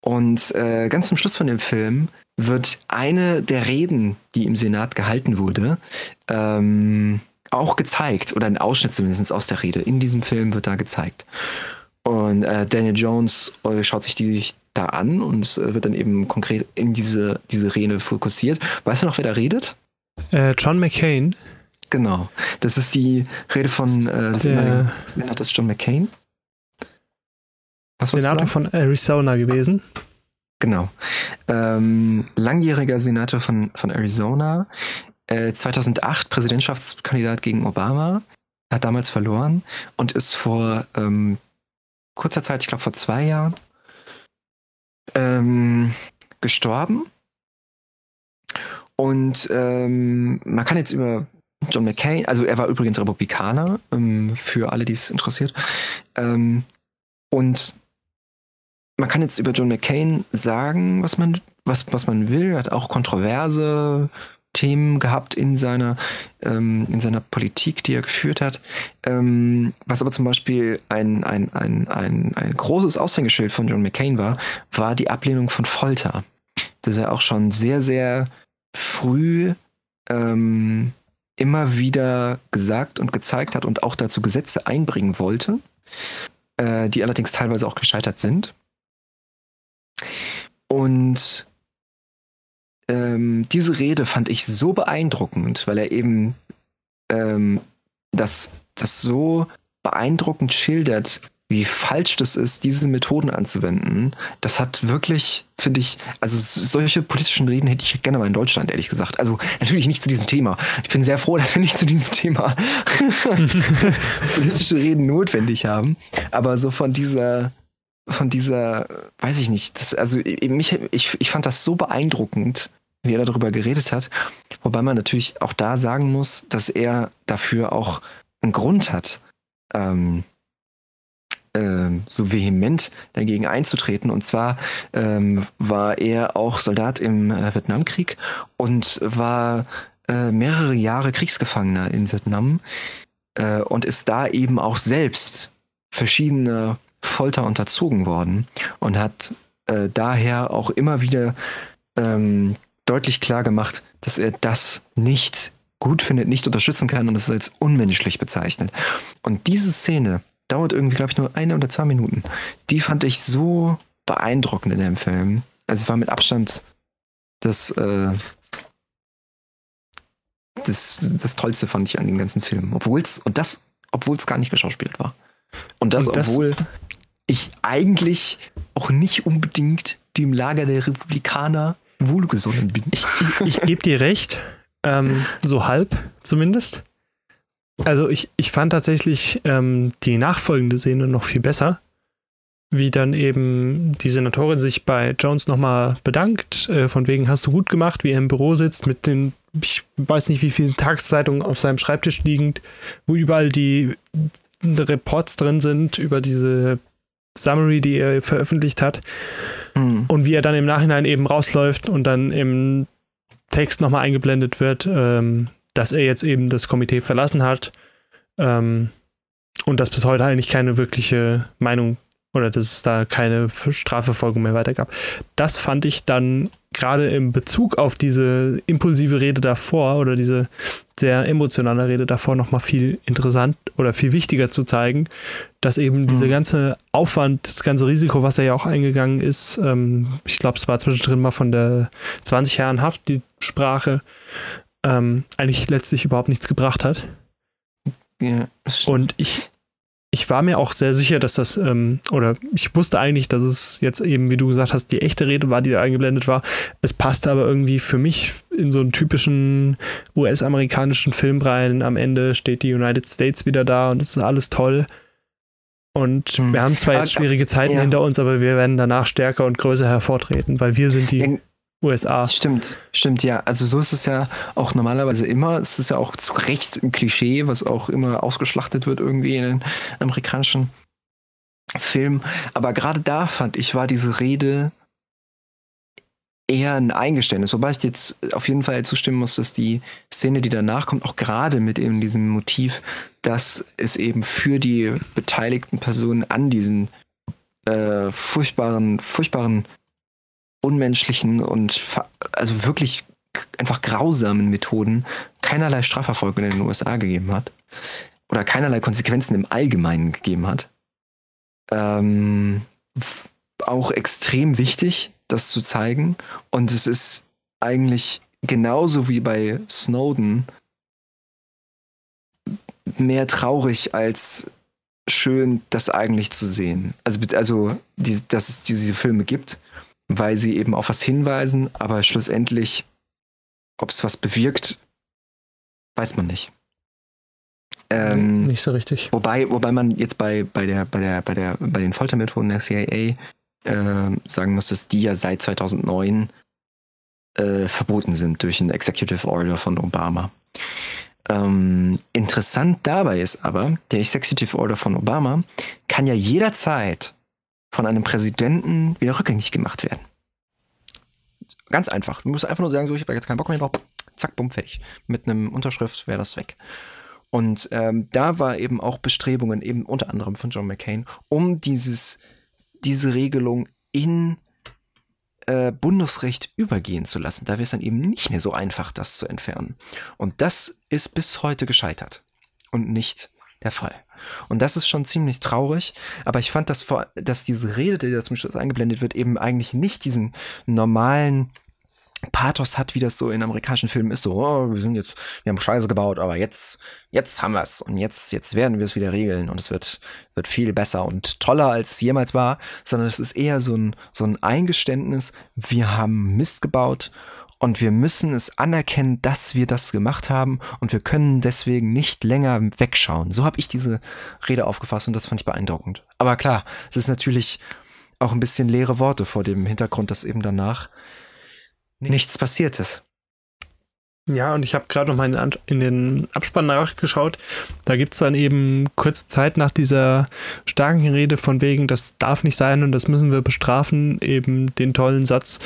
Und äh, ganz zum Schluss von dem Film wird eine der Reden, die im Senat gehalten wurde, ähm, auch gezeigt, oder ein Ausschnitt zumindest aus der Rede. In diesem Film wird da gezeigt. Und äh, Daniel Jones äh, schaut sich die da an und es äh, wird dann eben konkret in diese, diese Rede fokussiert. Weißt du noch, wer da redet? Äh, John McCain, Genau. Das ist die Rede von äh, des Senators John McCain. Was Senator von Arizona gewesen. Genau. Ähm, langjähriger Senator von, von Arizona. Äh, 2008 Präsidentschaftskandidat gegen Obama. Hat damals verloren und ist vor ähm, kurzer Zeit, ich glaube vor zwei Jahren, ähm, gestorben. Und ähm, man kann jetzt über John McCain, also er war übrigens Republikaner, ähm, für alle, die es interessiert. Ähm, und man kann jetzt über John McCain sagen, was man, was, was man will. Er hat auch kontroverse Themen gehabt in seiner, ähm, in seiner Politik, die er geführt hat. Ähm, was aber zum Beispiel ein, ein, ein, ein, ein großes Aushängeschild von John McCain war, war die Ablehnung von Folter. Dass er auch schon sehr, sehr früh ähm, immer wieder gesagt und gezeigt hat und auch dazu Gesetze einbringen wollte, äh, die allerdings teilweise auch gescheitert sind. Und ähm, diese Rede fand ich so beeindruckend, weil er eben ähm, das, das so beeindruckend schildert, wie falsch das ist, diese Methoden anzuwenden, das hat wirklich, finde ich, also solche politischen Reden hätte ich gerne mal in Deutschland, ehrlich gesagt. Also natürlich nicht zu diesem Thema. Ich bin sehr froh, dass wir nicht zu diesem Thema politische Reden notwendig haben. Aber so von dieser, von dieser, weiß ich nicht, das, also mich, ich, ich fand das so beeindruckend, wie er darüber geredet hat. Wobei man natürlich auch da sagen muss, dass er dafür auch einen Grund hat. Ähm, ähm, so vehement dagegen einzutreten. Und zwar ähm, war er auch Soldat im äh, Vietnamkrieg und war äh, mehrere Jahre Kriegsgefangener in Vietnam äh, und ist da eben auch selbst verschiedene Folter unterzogen worden und hat äh, daher auch immer wieder ähm, deutlich klar gemacht, dass er das nicht gut findet, nicht unterstützen kann und es als unmenschlich bezeichnet. Und diese Szene dauert irgendwie, glaube ich, nur eine oder zwei Minuten. Die fand ich so beeindruckend in dem Film. Also war mit Abstand das, äh, das, das Tollste fand ich an dem ganzen Film. Obwohl es, und das, obwohl es gar nicht geschauspielt war. Und das, und das, obwohl ich eigentlich auch nicht unbedingt dem Lager der Republikaner wohlgesonnen bin. Ich, ich, ich gebe dir recht, ähm, so halb zumindest. Also ich, ich fand tatsächlich ähm, die nachfolgende Szene noch viel besser, wie dann eben die Senatorin sich bei Jones nochmal bedankt, äh, von wegen hast du gut gemacht, wie er im Büro sitzt mit den, ich weiß nicht wie vielen Tageszeitungen auf seinem Schreibtisch liegend, wo überall die Reports drin sind über diese Summary, die er veröffentlicht hat. Mhm. Und wie er dann im Nachhinein eben rausläuft und dann im Text nochmal eingeblendet wird, ähm, dass er jetzt eben das Komitee verlassen hat ähm, und dass bis heute eigentlich keine wirkliche Meinung oder dass es da keine Strafverfolgung mehr weiter gab. Das fand ich dann gerade im Bezug auf diese impulsive Rede davor oder diese sehr emotionale Rede davor nochmal viel interessant oder viel wichtiger zu zeigen, dass eben mhm. dieser ganze Aufwand, das ganze Risiko, was er ja auch eingegangen ist, ähm, ich glaube, es war zwischendrin mal von der 20 Jahren Haft die Sprache, ähm, eigentlich letztlich überhaupt nichts gebracht hat. Ja, und ich, ich war mir auch sehr sicher, dass das, ähm, oder ich wusste eigentlich, dass es jetzt eben, wie du gesagt hast, die echte Rede war, die da eingeblendet war. Es passte aber irgendwie für mich in so einen typischen US-amerikanischen Film rein. Am Ende steht die United States wieder da und es ist alles toll. Und hm. wir haben zwar jetzt schwierige Zeiten ja. hinter uns, aber wir werden danach stärker und größer hervortreten, weil wir sind die USA. Stimmt, stimmt, ja. Also so ist es ja auch normalerweise immer. Es ist ja auch zu Recht ein Klischee, was auch immer ausgeschlachtet wird irgendwie in den amerikanischen Filmen. Aber gerade da fand ich, war diese Rede eher ein Eingeständnis. Wobei ich jetzt auf jeden Fall zustimmen muss, dass die Szene, die danach kommt, auch gerade mit eben diesem Motiv, dass es eben für die beteiligten Personen an diesen äh, furchtbaren, furchtbaren unmenschlichen und also wirklich einfach grausamen Methoden keinerlei Strafverfolgung in den USA gegeben hat oder keinerlei Konsequenzen im Allgemeinen gegeben hat. Ähm, auch extrem wichtig, das zu zeigen. Und es ist eigentlich genauso wie bei Snowden mehr traurig als schön, das eigentlich zu sehen. Also, also die, dass es diese Filme gibt weil sie eben auf was hinweisen, aber schlussendlich, ob es was bewirkt, weiß man nicht. Ähm, nicht so richtig. Wobei, wobei man jetzt bei, bei, der, bei, der, bei, der, bei den Foltermethoden der CIA äh, sagen muss, dass die ja seit 2009 äh, verboten sind durch ein Executive Order von Obama. Ähm, interessant dabei ist aber, der Executive Order von Obama kann ja jederzeit von einem Präsidenten wieder rückgängig gemacht werden. Ganz einfach. Du musst einfach nur sagen, so, ich habe jetzt keinen Bock mehr drauf. Zack, bumm, fertig. Mit einem Unterschrift wäre das weg. Und ähm, da war eben auch Bestrebungen, eben unter anderem von John McCain, um dieses, diese Regelung in äh, Bundesrecht übergehen zu lassen. Da wäre es dann eben nicht mehr so einfach, das zu entfernen. Und das ist bis heute gescheitert und nicht der Fall. Und das ist schon ziemlich traurig, aber ich fand, dass, vor, dass diese Rede, die da zum Schluss eingeblendet wird, eben eigentlich nicht diesen normalen Pathos hat, wie das so in amerikanischen Filmen ist, so, oh, wir sind jetzt, wir haben Scheiße gebaut, aber jetzt, jetzt haben wir es und jetzt, jetzt werden wir es wieder regeln und es wird, wird viel besser und toller als es jemals war, sondern es ist eher so ein, so ein Eingeständnis, wir haben Mist gebaut und wir müssen es anerkennen, dass wir das gemacht haben und wir können deswegen nicht länger wegschauen. So habe ich diese Rede aufgefasst und das fand ich beeindruckend. Aber klar, es ist natürlich auch ein bisschen leere Worte vor dem Hintergrund, dass eben danach nichts passiert ist. Ja, und ich habe gerade noch mal in, in den Abspann nachgeschaut. Da gibt es dann eben kurze Zeit nach dieser starken Rede von wegen, das darf nicht sein und das müssen wir bestrafen, eben den tollen Satz,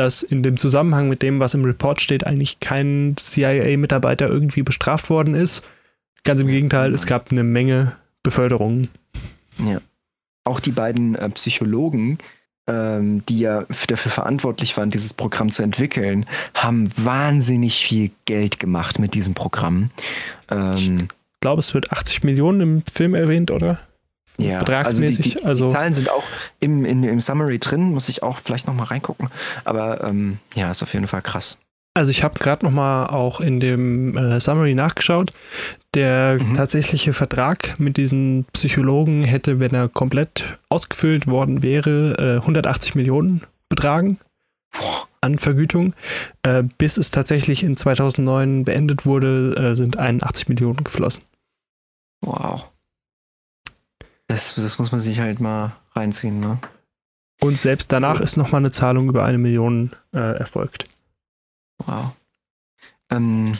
dass in dem Zusammenhang mit dem, was im Report steht, eigentlich kein CIA-Mitarbeiter irgendwie bestraft worden ist. Ganz im Gegenteil, es gab eine Menge Beförderungen. Ja. Auch die beiden äh, Psychologen, ähm, die ja dafür verantwortlich waren, dieses Programm zu entwickeln, haben wahnsinnig viel Geld gemacht mit diesem Programm. Ähm, ich glaube, es wird 80 Millionen im Film erwähnt, oder? Ja, also die, die, also die Zahlen sind auch im, in, im Summary drin, muss ich auch vielleicht nochmal reingucken. Aber ähm, ja, ist auf jeden Fall krass. Also ich habe gerade noch mal auch in dem äh, Summary nachgeschaut. Der mhm. tatsächliche Vertrag mit diesen Psychologen hätte, wenn er komplett ausgefüllt worden wäre, äh, 180 Millionen betragen an Vergütung. Äh, bis es tatsächlich in 2009 beendet wurde, äh, sind 81 Millionen geflossen. Wow. Das, das muss man sich halt mal reinziehen, ne? Und selbst danach so. ist noch mal eine Zahlung über eine Million äh, erfolgt. Wow. Ähm,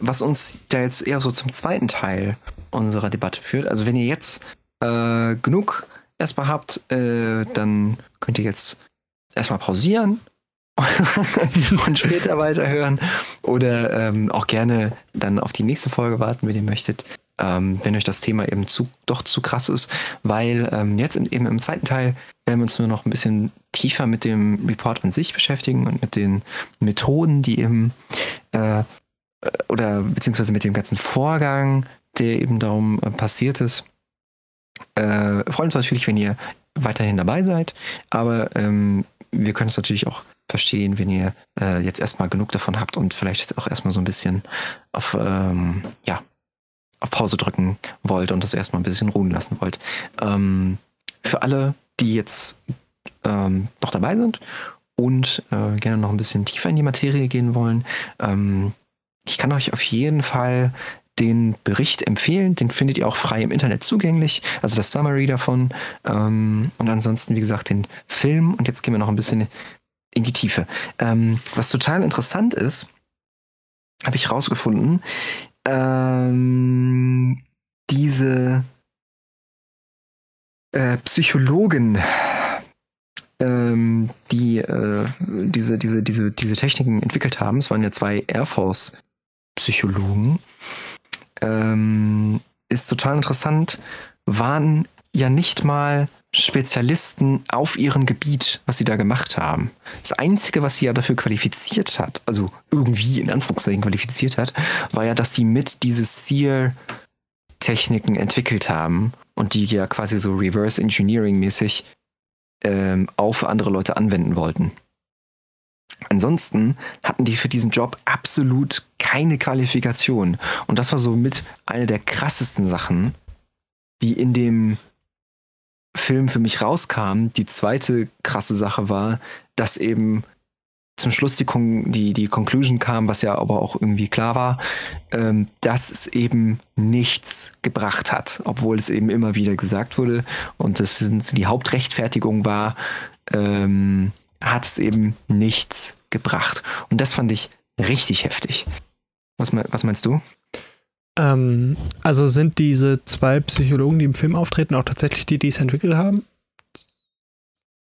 was uns da jetzt eher so zum zweiten Teil unserer Debatte führt. Also wenn ihr jetzt äh, genug erstmal habt, äh, dann könnt ihr jetzt erstmal pausieren und später weiterhören oder ähm, auch gerne dann auf die nächste Folge warten, wenn ihr möchtet. Ähm, wenn euch das Thema eben zu, doch zu krass ist, weil ähm, jetzt in, eben im zweiten Teil werden wir uns nur noch ein bisschen tiefer mit dem Report an sich beschäftigen und mit den Methoden, die eben äh, oder beziehungsweise mit dem ganzen Vorgang, der eben darum äh, passiert ist. Äh, freuen uns natürlich, wenn ihr weiterhin dabei seid, aber ähm, wir können es natürlich auch verstehen, wenn ihr äh, jetzt erstmal genug davon habt und vielleicht auch erstmal so ein bisschen auf, ähm, ja, auf Pause drücken wollt und das erstmal ein bisschen ruhen lassen wollt. Ähm, für alle, die jetzt ähm, noch dabei sind und äh, gerne noch ein bisschen tiefer in die Materie gehen wollen, ähm, ich kann euch auf jeden Fall den Bericht empfehlen. Den findet ihr auch frei im Internet zugänglich, also das Summary davon. Ähm, und ansonsten, wie gesagt, den Film. Und jetzt gehen wir noch ein bisschen in die Tiefe. Ähm, was total interessant ist, habe ich rausgefunden, ähm, diese äh, Psychologen, ähm, die äh, diese, diese, diese, diese Techniken entwickelt haben, es waren ja zwei Air Force Psychologen, ähm, ist total interessant, waren ja nicht mal Spezialisten auf ihrem Gebiet, was sie da gemacht haben. Das Einzige, was sie ja dafür qualifiziert hat, also irgendwie in Anführungszeichen qualifiziert hat, war ja, dass die mit diese Sear-Techniken entwickelt haben und die ja quasi so Reverse Engineering-mäßig ähm, auf andere Leute anwenden wollten. Ansonsten hatten die für diesen Job absolut keine Qualifikation. Und das war so mit eine der krassesten Sachen, die in dem Film für mich rauskam. Die zweite krasse Sache war, dass eben zum Schluss die, Con die, die Conclusion kam, was ja aber auch irgendwie klar war, ähm, dass es eben nichts gebracht hat, obwohl es eben immer wieder gesagt wurde und das die Hauptrechtfertigung war, ähm, hat es eben nichts gebracht. Und das fand ich richtig heftig. Was, was meinst du? Ähm, also sind diese zwei Psychologen, die im Film auftreten, auch tatsächlich die, die es entwickelt haben?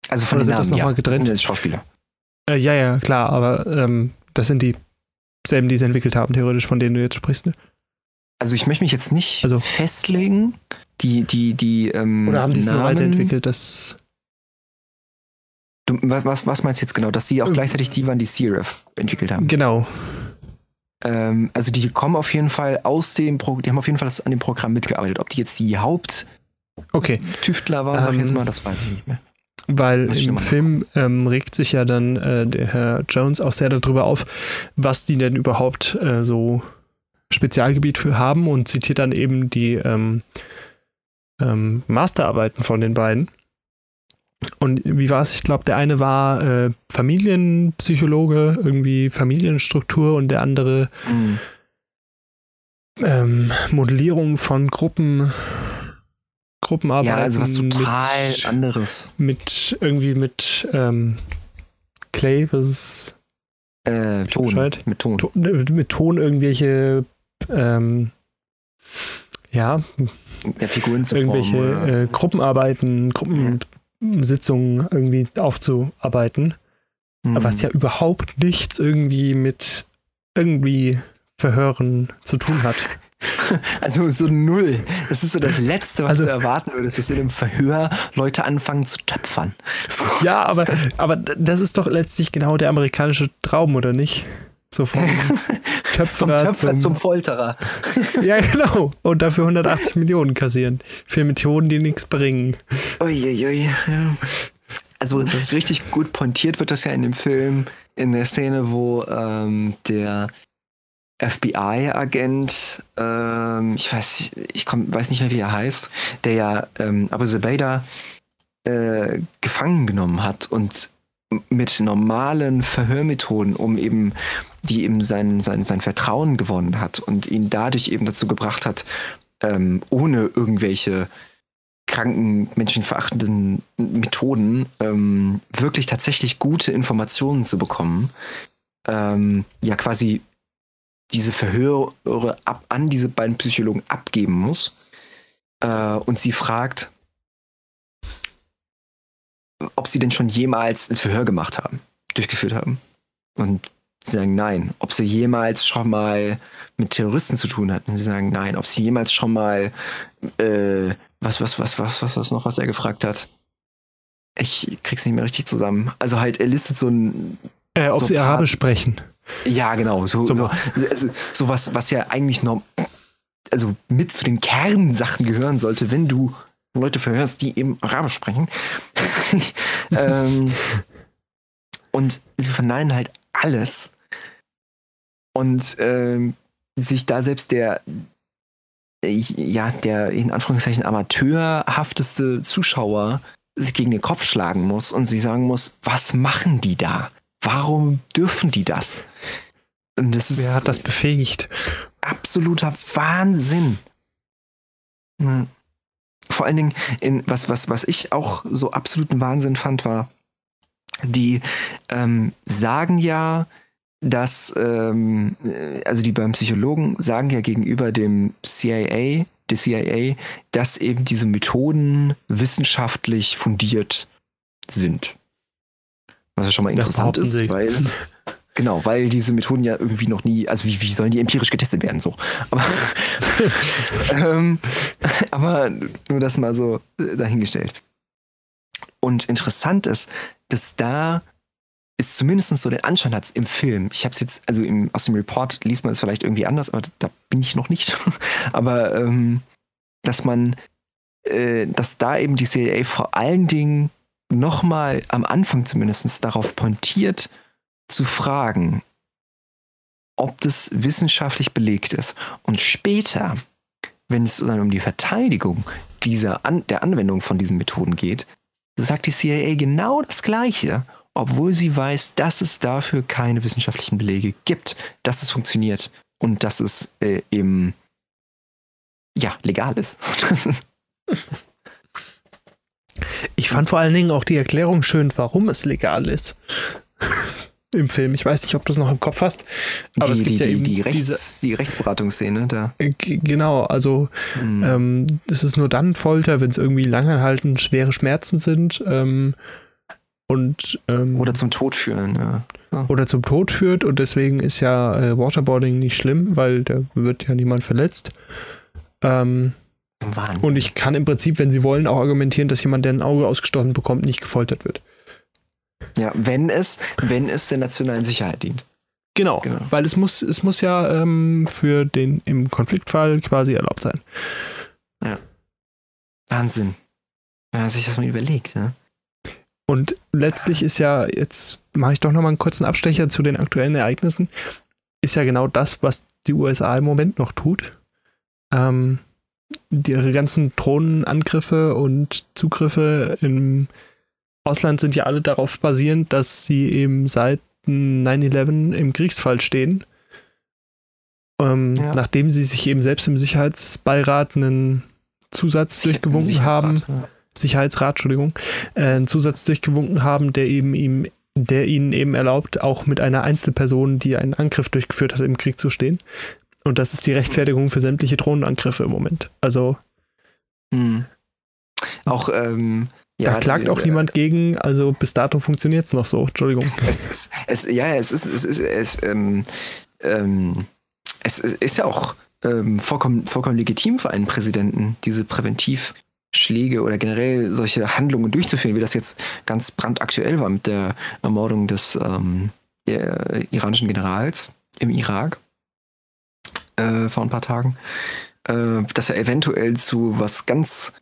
Also von Oder den sind Namen, das nochmal ja, getrennt? Das sind Schauspieler. Äh, ja, ja, klar, aber ähm, das sind die selben, die es entwickelt haben, theoretisch, von denen du jetzt sprichst. Ne? Also ich möchte mich jetzt nicht also, festlegen. Die, die, die, ähm, Oder haben die es nur weiterentwickelt? Das Du, was, was meinst du jetzt genau? Dass die auch gleichzeitig die waren, die Serif entwickelt haben? Genau. Ähm, also die kommen auf jeden Fall aus dem Pro die haben auf jeden Fall an dem Programm mitgearbeitet. Ob die jetzt die Haupt okay. Tüftler waren, sag ich jetzt ähm, mal, das weiß ich nicht mehr. Weil im Film ähm, regt sich ja dann äh, der Herr Jones auch sehr darüber auf, was die denn überhaupt äh, so Spezialgebiet für haben und zitiert dann eben die ähm, ähm, Masterarbeiten von den beiden. Und wie war es? Ich glaube, der eine war äh, Familienpsychologe, irgendwie Familienstruktur und der andere mhm. ähm, Modellierung von Gruppen, Gruppenarbeit. Ja, also was total mit, anderes. Mit irgendwie mit ähm, Clay, was ist äh, Ton. Bescheid? Mit Ton. Ton. Mit Ton irgendwelche ähm, ja, ja Figuren zu irgendwelche äh, Gruppenarbeiten, Gruppensitzungen irgendwie aufzuarbeiten. Mhm. Was ja überhaupt nichts irgendwie mit irgendwie Verhören zu tun hat. Also so null. Das ist so das Letzte, was also, du erwarten würdest, dass in einem Verhör Leute anfangen zu töpfern. So. Ja, aber, aber das ist doch letztlich genau der amerikanische Traum, oder nicht? So vom Töpferer, vom Töpfer zum, zum Folterer. ja, genau. Und dafür 180 Millionen kassieren. Für Methoden, die nichts bringen. Uiuiui. Ja. Also das richtig gut pointiert wird das ja in dem Film, in der Szene, wo ähm, der FBI-Agent, ähm, ich weiß, ich komm, weiß nicht mehr, wie er heißt, der ja ähm, Abu Zubaydah äh, gefangen genommen hat und mit normalen Verhörmethoden, um eben, die eben sein, sein, sein Vertrauen gewonnen hat und ihn dadurch eben dazu gebracht hat, ähm, ohne irgendwelche kranken, menschenverachtenden Methoden ähm, wirklich tatsächlich gute Informationen zu bekommen. Ähm, ja, quasi diese Verhöre ab, an diese beiden Psychologen abgeben muss. Äh, und sie fragt, ob sie denn schon jemals ein Verhör gemacht haben, durchgeführt haben. Und sie sagen nein. Ob sie jemals schon mal mit Terroristen zu tun hatten. Sie sagen nein. Ob sie jemals schon mal äh, was, was, was, was, was, was noch, was er gefragt hat. Ich krieg's nicht mehr richtig zusammen. Also halt, er listet so ein. Äh, ob so sie Arabisch sprechen. Ja, genau. So, so, also, so was, was ja eigentlich noch, also mit zu den Kernsachen gehören sollte, wenn du Leute verhörst, die eben Arabisch sprechen. ähm, und sie verneinen halt alles. Und ähm, sich da selbst der, ja, der in Anführungszeichen amateurhafteste Zuschauer sich gegen den Kopf schlagen muss und sie sagen muss, was machen die da? Warum dürfen die das? das ist Wer hat das befähigt? Absoluter Wahnsinn. Vor allen Dingen, in, was, was, was ich auch so absoluten Wahnsinn fand, war, die ähm, sagen ja, dass, ähm, also die beim Psychologen sagen ja gegenüber dem CIA, der CIA, dass eben diese Methoden wissenschaftlich fundiert sind. Was ja schon mal interessant ist, sie. weil genau, weil diese Methoden ja irgendwie noch nie, also wie, wie sollen die empirisch getestet werden so? Aber, ähm, aber nur das mal so dahingestellt. Und interessant ist, dass da ist zumindest so den Anschein hat im Film. Ich habe es jetzt, also im, aus dem Report liest man es vielleicht irgendwie anders, aber da bin ich noch nicht. aber ähm, dass man, äh, dass da eben die CIA vor allen Dingen nochmal am Anfang zumindest darauf pointiert, zu fragen, ob das wissenschaftlich belegt ist. Und später, wenn es dann um die Verteidigung dieser An der Anwendung von diesen Methoden geht, sagt die CIA genau das Gleiche, obwohl sie weiß, dass es dafür keine wissenschaftlichen Belege gibt, dass es funktioniert und dass es äh, eben ja legal ist. Ich fand vor allen Dingen auch die Erklärung schön, warum es legal ist. Im Film. Ich weiß nicht, ob du es noch im Kopf hast. Aber die, es gibt die, ja eben die, Rechts, diese, die Rechtsberatungsszene da. Äh, genau, also mhm. ähm, es ist nur dann Folter, wenn es irgendwie langanhaltend schwere Schmerzen sind. Ähm, und, ähm, oder zum Tod führen, ja. So. Oder zum Tod führt und deswegen ist ja äh, Waterboarding nicht schlimm, weil da wird ja niemand verletzt. Ähm, Wahnsinn. Und ich kann im Prinzip, wenn Sie wollen, auch argumentieren, dass jemand, der ein Auge ausgestochen bekommt, nicht gefoltert wird. Ja, wenn es, wenn es der nationalen Sicherheit dient. Genau, genau. weil es muss, es muss ja ähm, für den im Konfliktfall quasi erlaubt sein. Ja. Wahnsinn. Wenn man sich das mal überlegt, ne? Und letztlich ist ja, jetzt mache ich doch nochmal einen kurzen Abstecher zu den aktuellen Ereignissen, ist ja genau das, was die USA im Moment noch tut. Ähm, ihre ganzen Drohnenangriffe und Zugriffe im Ausland sind ja alle darauf basierend, dass sie eben seit 9-11 im Kriegsfall stehen. Ähm, ja. Nachdem sie sich eben selbst im Sicherheitsbeirat einen Zusatz durchgewunken haben, ja. Sicherheitsrat, Entschuldigung, äh, einen Zusatz durchgewunken haben, der eben ihm, der ihnen eben erlaubt, auch mit einer Einzelperson, die einen Angriff durchgeführt hat, im Krieg zu stehen. Und das ist die Rechtfertigung für sämtliche Drohnenangriffe im Moment. Also. Mhm. Auch, ähm, ja, da klagt auch äh, niemand gegen, also bis dato funktioniert es noch so, Entschuldigung. Es, es, es, ja, es ist, es ist, es, ähm, ähm, es ist ja auch ähm, vollkommen, vollkommen legitim für einen Präsidenten, diese Präventivschläge oder generell solche Handlungen durchzuführen, wie das jetzt ganz brandaktuell war mit der Ermordung des ähm, iranischen Generals im Irak äh, vor ein paar Tagen, äh, dass er eventuell zu was ganz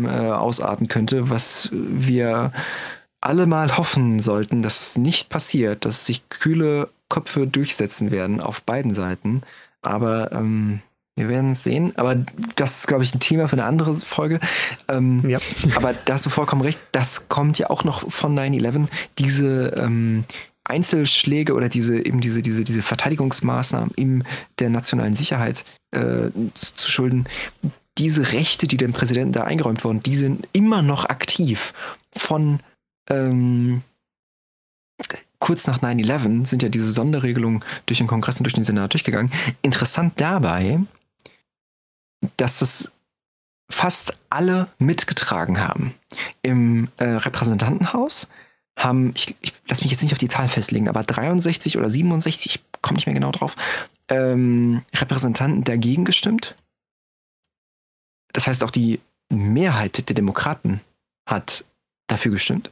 äh, ausarten könnte, was wir alle mal hoffen sollten, dass es nicht passiert, dass sich kühle Köpfe durchsetzen werden auf beiden Seiten. Aber ähm, wir werden es sehen. Aber das ist, glaube ich, ein Thema für eine andere Folge. Ähm, ja. aber da hast du vollkommen recht. Das kommt ja auch noch von 9-11. Diese ähm, Einzelschläge oder diese eben diese, diese, diese Verteidigungsmaßnahmen in der nationalen Sicherheit äh, zu schulden, diese Rechte, die dem Präsidenten da eingeräumt wurden, die sind immer noch aktiv. Von ähm, kurz nach 9-11 sind ja diese Sonderregelungen durch den Kongress und durch den Senat durchgegangen. Interessant dabei, dass das fast alle mitgetragen haben. Im äh, Repräsentantenhaus haben, ich, ich lasse mich jetzt nicht auf die Zahl festlegen, aber 63 oder 67, ich komme nicht mehr genau drauf, ähm, Repräsentanten dagegen gestimmt das heißt, auch die Mehrheit der Demokraten hat dafür gestimmt.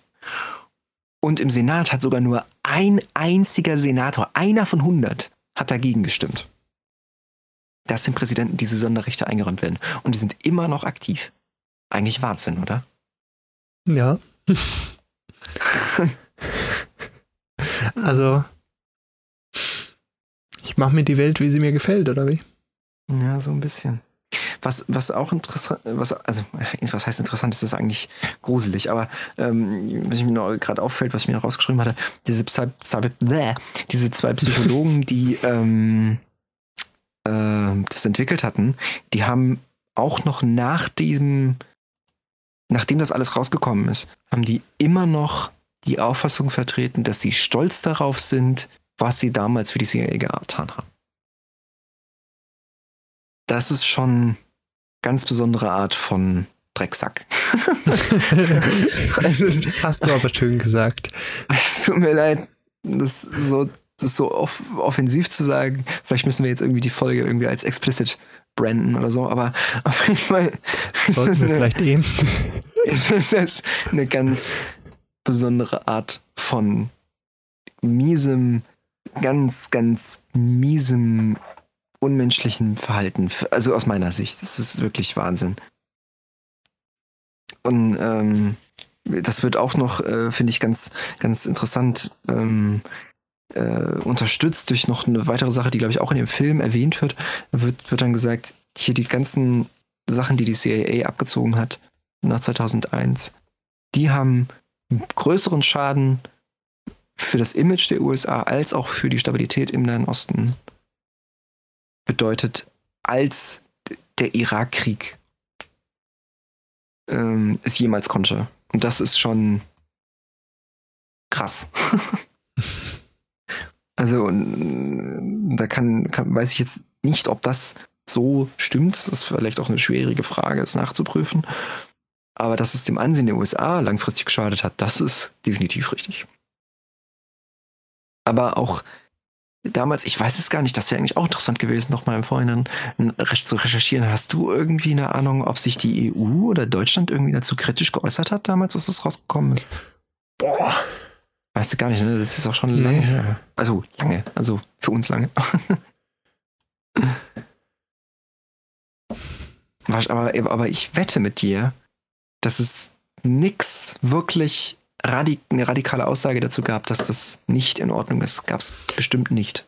Und im Senat hat sogar nur ein einziger Senator, einer von 100, hat dagegen gestimmt. Dass dem Präsidenten diese Sonderrechte eingeräumt werden. Und die sind immer noch aktiv. Eigentlich Wahnsinn, oder? Ja. also, ich mache mir die Welt, wie sie mir gefällt, oder wie? Ja, so ein bisschen. Was, was auch interessant, was, also, was heißt interessant, ist das eigentlich gruselig, aber ähm, was mir gerade auffällt, was ich mir noch rausgeschrieben hatte, diese, diese zwei Psychologen, die ähm, äh, das entwickelt hatten, die haben auch noch nach dem, nachdem das alles rausgekommen ist, haben die immer noch die Auffassung vertreten, dass sie stolz darauf sind, was sie damals für die CIA getan haben. Das ist schon ganz besondere Art von Drecksack. also, das hast du aber schön gesagt. Es tut mir leid, das so, das so off offensiv zu sagen. Vielleicht müssen wir jetzt irgendwie die Folge irgendwie als explicit branden oder so, aber auf jeden Fall Sollten wir eine, vielleicht eben. Es ist jetzt eine ganz besondere Art von miesem, ganz, ganz miesem unmenschlichen Verhalten. Also aus meiner Sicht. Das ist wirklich Wahnsinn. Und ähm, das wird auch noch, äh, finde ich, ganz, ganz interessant ähm, äh, unterstützt durch noch eine weitere Sache, die, glaube ich, auch in dem Film erwähnt wird. Wird, wird dann gesagt, hier die ganzen Sachen, die die CIA abgezogen hat nach 2001, die haben größeren Schaden für das Image der USA als auch für die Stabilität im Nahen Osten bedeutet, als der Irakkrieg ähm, es jemals konnte. Und das ist schon krass. also, da kann, kann, weiß ich jetzt nicht, ob das so stimmt. Das ist vielleicht auch eine schwierige Frage, es nachzuprüfen. Aber dass es dem Ansehen der USA langfristig geschadet hat, das ist definitiv richtig. Aber auch damals, ich weiß es gar nicht, das wäre eigentlich auch interessant gewesen, nochmal im Vorhinein zu recherchieren. Hast du irgendwie eine Ahnung, ob sich die EU oder Deutschland irgendwie dazu kritisch geäußert hat, damals, dass das rausgekommen ist? Boah. Weißt du gar nicht, ne? Das ist auch schon nee. lange her. Also lange, also für uns lange. aber, aber ich wette mit dir, dass es nix wirklich radik eine radikale Aussage dazu gab, dass das nicht in Ordnung ist. Gab es bestimmt nicht.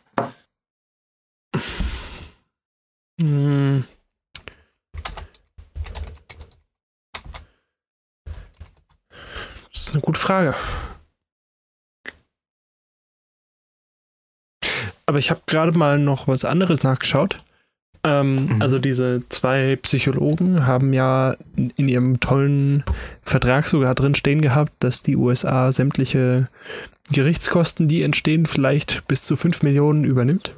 Hm. Das ist eine gute Frage. Aber ich habe gerade mal noch was anderes nachgeschaut. Ähm, mhm. Also diese zwei Psychologen haben ja in ihrem tollen Vertrag sogar drin stehen gehabt, dass die USA sämtliche Gerichtskosten, die entstehen, vielleicht bis zu 5 Millionen übernimmt.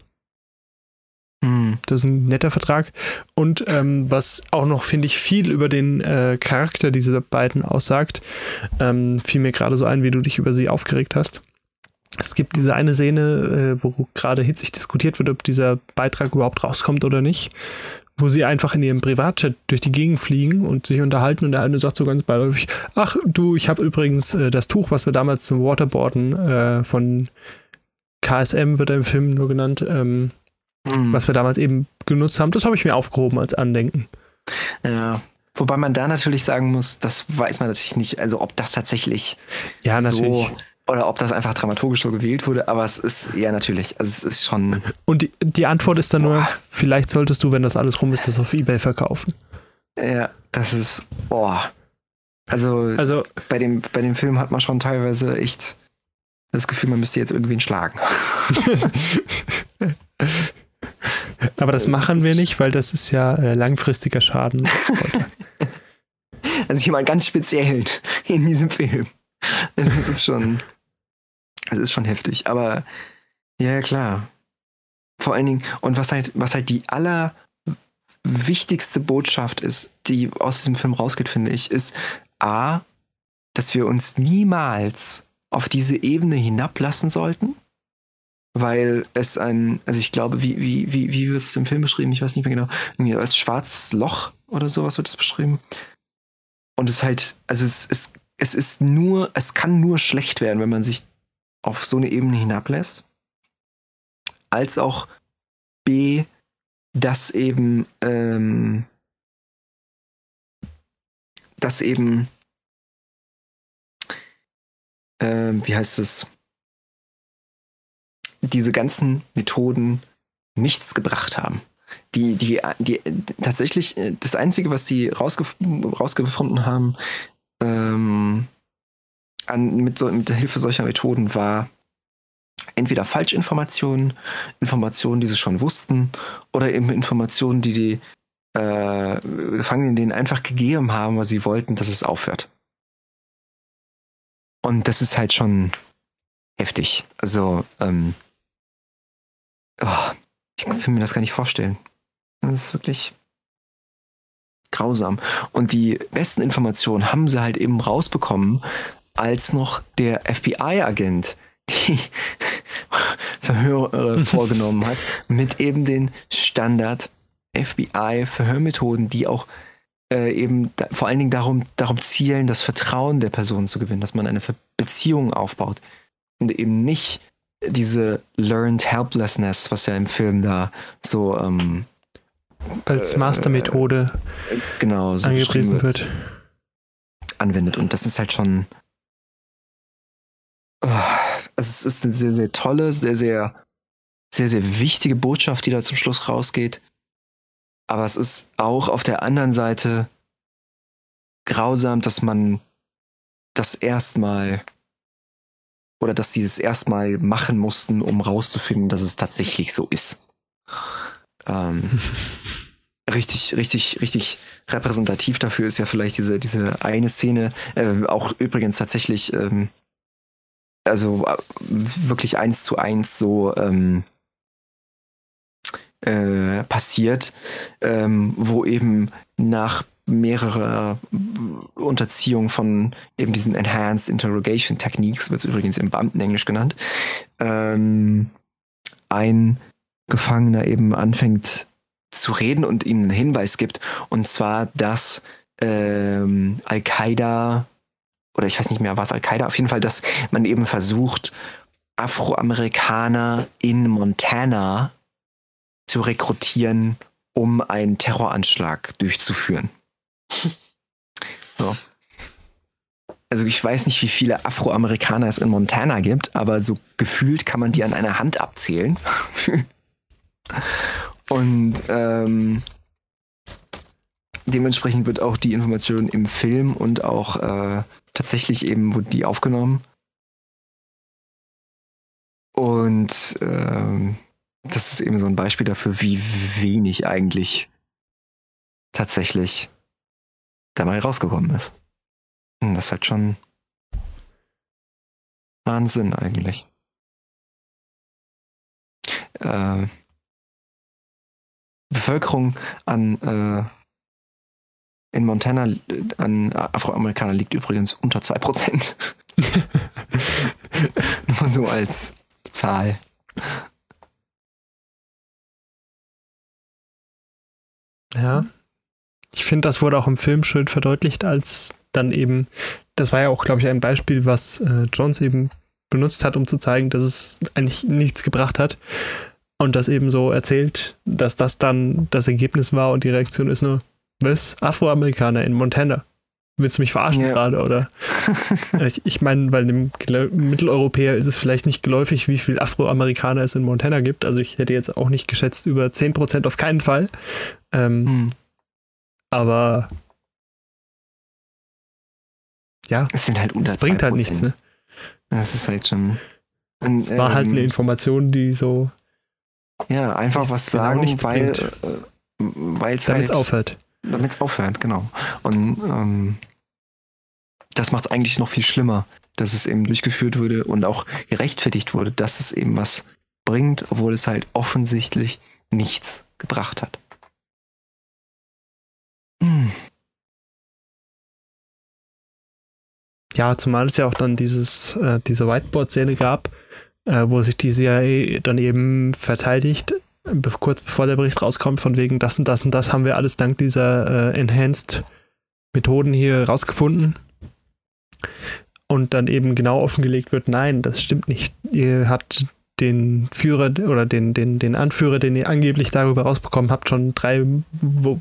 Mhm. Das ist ein netter Vertrag. Und ähm, was auch noch, finde ich, viel über den äh, Charakter dieser beiden aussagt, ähm, fiel mir gerade so ein, wie du dich über sie aufgeregt hast. Es gibt diese eine Szene, äh, wo gerade hitzig diskutiert wird, ob dieser Beitrag überhaupt rauskommt oder nicht, wo sie einfach in ihrem Privatchat durch die Gegend fliegen und sich unterhalten und der eine sagt so ganz beiläufig, ach du, ich habe übrigens äh, das Tuch, was wir damals zum Waterboarden äh, von KSM wird er im Film nur genannt, ähm, mhm. was wir damals eben genutzt haben, das habe ich mir aufgehoben als Andenken. Ja, Wobei man da natürlich sagen muss, das weiß man natürlich nicht, also ob das tatsächlich ja, natürlich. so oder ob das einfach dramaturgisch so gewählt wurde, aber es ist ja natürlich, also es ist schon. Und die, die Antwort ist dann boah. nur, vielleicht solltest du, wenn das alles rum ist, das auf Ebay verkaufen. Ja, das ist, boah. Also, also bei, dem, bei dem Film hat man schon teilweise echt das Gefühl, man müsste jetzt irgendwen schlagen. aber das machen wir nicht, weil das ist ja äh, langfristiger Schaden. also jemand ganz speziell in diesem Film. Das ist schon. Es ist schon heftig, aber ja, klar. Vor allen Dingen, und was halt, was halt die allerwichtigste Botschaft ist, die aus diesem Film rausgeht, finde ich, ist A, dass wir uns niemals auf diese Ebene hinablassen sollten, weil es ein, also ich glaube, wie, wie, wie, wie wird es im Film beschrieben? Ich weiß nicht mehr genau, irgendwie als schwarzes Loch oder sowas wird es beschrieben. Und es halt, also es, es, es ist nur, es kann nur schlecht werden, wenn man sich auf so eine Ebene hinablässt, als auch B, dass eben, ähm, dass eben, äh, wie heißt es, diese ganzen Methoden nichts gebracht haben. Die, die, die, tatsächlich, äh, das Einzige, was sie rausgef rausgefunden haben, ähm, an, mit, so, mit der Hilfe solcher Methoden war entweder Falschinformationen, Informationen, die sie schon wussten, oder eben Informationen, die die äh, Gefangenen denen einfach gegeben haben, weil sie wollten, dass es aufhört. Und das ist halt schon heftig. Also, ähm, oh, ich kann mir das gar nicht vorstellen. Das ist wirklich grausam. Und die besten Informationen haben sie halt eben rausbekommen, als noch der FBI-Agent die Verhöre vorgenommen hat, mit eben den Standard FBI-Verhörmethoden, die auch äh, eben da, vor allen Dingen darum, darum zielen, das Vertrauen der Person zu gewinnen, dass man eine Beziehung aufbaut und eben nicht diese Learned Helplessness, was ja im Film da so ähm, als äh, Mastermethode äh, genau, so angepriesen wird, wird, Anwendet. Und das ist halt schon. Also es ist eine sehr, sehr tolle, sehr, sehr, sehr, sehr wichtige Botschaft, die da zum Schluss rausgeht. Aber es ist auch auf der anderen Seite grausam, dass man das erstmal oder dass sie es erstmal machen mussten, um rauszufinden, dass es tatsächlich so ist. Ähm, richtig, richtig, richtig repräsentativ dafür ist ja vielleicht diese, diese eine Szene, äh, auch übrigens tatsächlich, ähm, also äh, wirklich eins zu eins so ähm, äh, passiert, ähm, wo eben nach mehrerer Unterziehung von eben diesen Enhanced Interrogation Techniques, wird es übrigens im Beamtenenglisch genannt, ähm, ein Gefangener eben anfängt zu reden und ihnen einen Hinweis gibt. Und zwar, dass ähm, Al-Qaida, oder ich weiß nicht mehr, was Al-Qaida, auf jeden Fall, dass man eben versucht, Afroamerikaner in Montana zu rekrutieren, um einen Terroranschlag durchzuführen. so. also ich weiß nicht, wie viele Afroamerikaner es in Montana gibt, aber so gefühlt kann man die an einer Hand abzählen. Und ähm, dementsprechend wird auch die Information im Film und auch äh, tatsächlich eben wurde die aufgenommen. Und ähm, das ist eben so ein Beispiel dafür, wie wenig eigentlich tatsächlich dabei rausgekommen ist. Und das ist halt schon Wahnsinn eigentlich. Äh, Bevölkerung an äh, in Montana an Afroamerikaner liegt übrigens unter 2%. Nur so als Zahl. Ja. Ich finde, das wurde auch im Film schön verdeutlicht, als dann eben, das war ja auch, glaube ich, ein Beispiel, was äh, Jones eben benutzt hat, um zu zeigen, dass es eigentlich nichts gebracht hat. Und das eben so erzählt, dass das dann das Ergebnis war und die Reaktion ist nur, was? Afroamerikaner in Montana. Willst du mich verarschen ja. gerade, oder? ich, ich meine, weil dem Mitteleuropäer ist es vielleicht nicht geläufig, wie viel Afroamerikaner es in Montana gibt. Also ich hätte jetzt auch nicht geschätzt über 10% auf keinen Fall. Ähm, hm. Aber ja, es sind halt unter das bringt halt nichts, ne? Das ist halt schon. Es war ähm, halt eine ähm, Information, die so. Ja, einfach was genau sagen, weil es äh, damit halt, aufhört. Damit es aufhört, genau. Und ähm, das macht es eigentlich noch viel schlimmer, dass es eben durchgeführt wurde und auch gerechtfertigt wurde, dass es eben was bringt, obwohl es halt offensichtlich nichts gebracht hat. Hm. Ja, zumal es ja auch dann dieses, äh, diese Whiteboard-Szene gab, äh, wo sich die CIA dann eben verteidigt, kurz bevor der Bericht rauskommt, von wegen das und das und das haben wir alles dank dieser äh, Enhanced Methoden hier rausgefunden. Und dann eben genau offengelegt wird, nein, das stimmt nicht. Ihr habt den Führer oder den, den, den Anführer, den ihr angeblich darüber rausbekommen habt, schon drei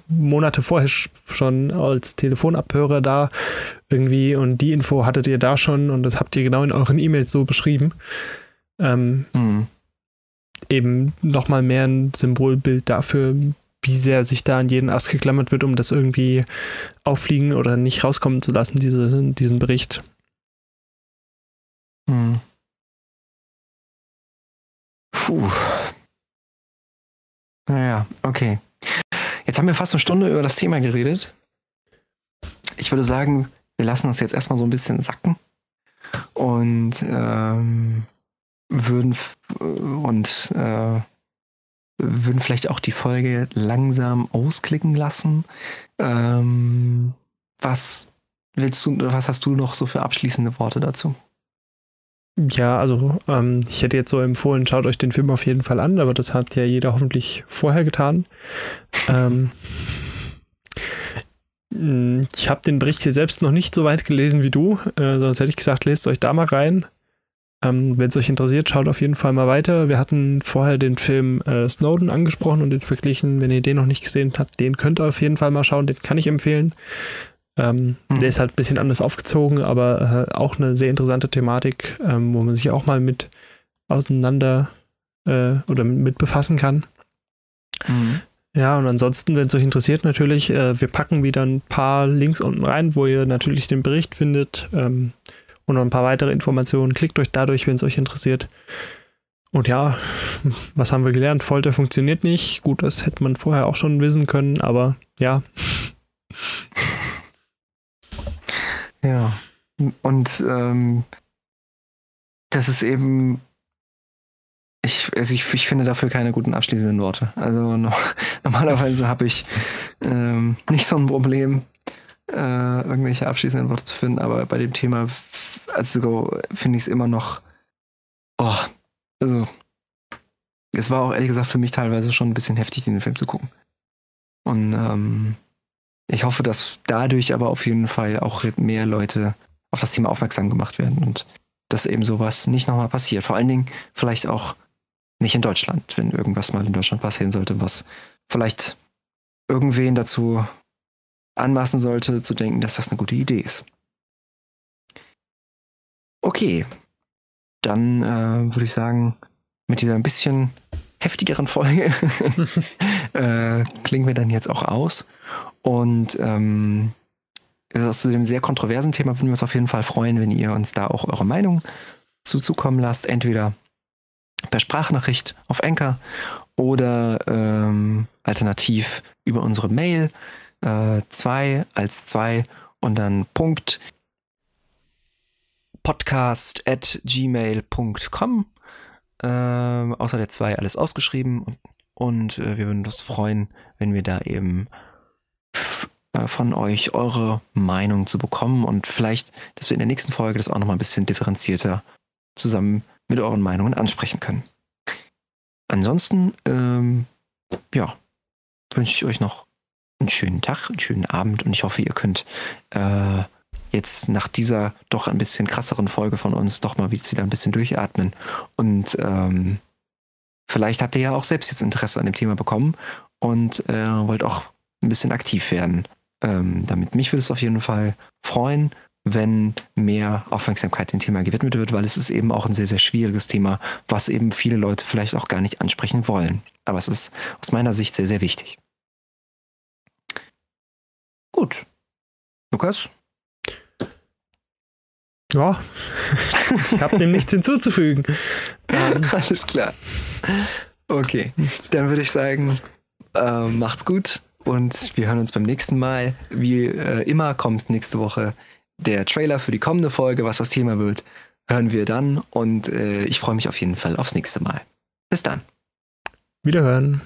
Monate vorher schon als Telefonabhörer da irgendwie und die Info hattet ihr da schon und das habt ihr genau in euren E-Mails so beschrieben. Ähm, mhm. Eben nochmal mehr ein Symbolbild dafür, wie sehr sich da an jeden Ast geklammert wird, um das irgendwie auffliegen oder nicht rauskommen zu lassen, diese, diesen Bericht. Mhm. Puh. Naja, okay. Jetzt haben wir fast eine Stunde über das Thema geredet. Ich würde sagen, wir lassen das jetzt erstmal so ein bisschen sacken und ähm, würden und äh, würden vielleicht auch die Folge langsam ausklicken lassen. Ähm, was willst du, was hast du noch so für abschließende Worte dazu? Ja, also ähm, ich hätte jetzt so empfohlen, schaut euch den Film auf jeden Fall an, aber das hat ja jeder hoffentlich vorher getan. ähm, ich habe den Bericht hier selbst noch nicht so weit gelesen wie du, äh, sonst hätte ich gesagt, lest euch da mal rein. Ähm, Wenn es euch interessiert, schaut auf jeden Fall mal weiter. Wir hatten vorher den Film äh, Snowden angesprochen und den verglichen. Wenn ihr den noch nicht gesehen habt, den könnt ihr auf jeden Fall mal schauen. Den kann ich empfehlen. Ähm, mhm. Der ist halt ein bisschen anders aufgezogen, aber äh, auch eine sehr interessante Thematik, ähm, wo man sich auch mal mit auseinander äh, oder mit befassen kann. Mhm. Ja, und ansonsten, wenn es euch interessiert, natürlich, äh, wir packen wieder ein paar Links unten rein, wo ihr natürlich den Bericht findet ähm, und noch ein paar weitere Informationen. Klickt euch dadurch, wenn es euch interessiert. Und ja, was haben wir gelernt? Folter funktioniert nicht. Gut, das hätte man vorher auch schon wissen können, aber ja. Ja. Und ähm, das ist eben. Ich, also ich, ich finde dafür keine guten abschließenden Worte. Also no, normalerweise habe ich ähm, nicht so ein Problem, äh, irgendwelche abschließenden Worte zu finden, aber bei dem Thema also finde ich es immer noch. Oh, also es war auch ehrlich gesagt für mich teilweise schon ein bisschen heftig, den Film zu gucken. Und ähm, ich hoffe, dass dadurch aber auf jeden Fall auch mehr Leute auf das Thema aufmerksam gemacht werden und dass eben sowas nicht nochmal passiert. Vor allen Dingen vielleicht auch nicht in Deutschland, wenn irgendwas mal in Deutschland passieren sollte, was vielleicht irgendwen dazu anmaßen sollte, zu denken, dass das eine gute Idee ist. Okay, dann äh, würde ich sagen, mit dieser ein bisschen heftigeren Folge äh, klingen wir dann jetzt auch aus. Und ähm, zu dem sehr kontroversen Thema würden wir uns auf jeden Fall freuen, wenn ihr uns da auch eure Meinung zuzukommen lasst. Entweder per Sprachnachricht auf Enker oder ähm, alternativ über unsere Mail 2 äh, als 2 und dann Punkt podcast at gmail.com. Äh, außer der 2 alles ausgeschrieben und, und äh, wir würden uns freuen, wenn wir da eben äh, von euch eure Meinung zu bekommen und vielleicht, dass wir in der nächsten Folge das auch nochmal ein bisschen differenzierter zusammen mit euren Meinungen ansprechen können. Ansonsten, ähm, ja, wünsche ich euch noch einen schönen Tag, einen schönen Abend und ich hoffe, ihr könnt äh, jetzt nach dieser doch ein bisschen krasseren Folge von uns doch mal wieder ein bisschen durchatmen und ähm, vielleicht habt ihr ja auch selbst jetzt Interesse an dem Thema bekommen und äh, wollt auch ein bisschen aktiv werden. Ähm, damit mich würde es auf jeden Fall freuen wenn mehr Aufmerksamkeit dem Thema gewidmet wird, weil es ist eben auch ein sehr, sehr schwieriges Thema, was eben viele Leute vielleicht auch gar nicht ansprechen wollen. Aber es ist aus meiner Sicht sehr, sehr wichtig. Gut. Lukas? Ja, ich habe dem nichts hinzuzufügen. Alles klar. Okay, dann würde ich sagen, äh, macht's gut und wir hören uns beim nächsten Mal. Wie äh, immer kommt nächste Woche der Trailer für die kommende Folge, was das Thema wird, hören wir dann und äh, ich freue mich auf jeden Fall aufs nächste Mal. Bis dann. Wiederhören.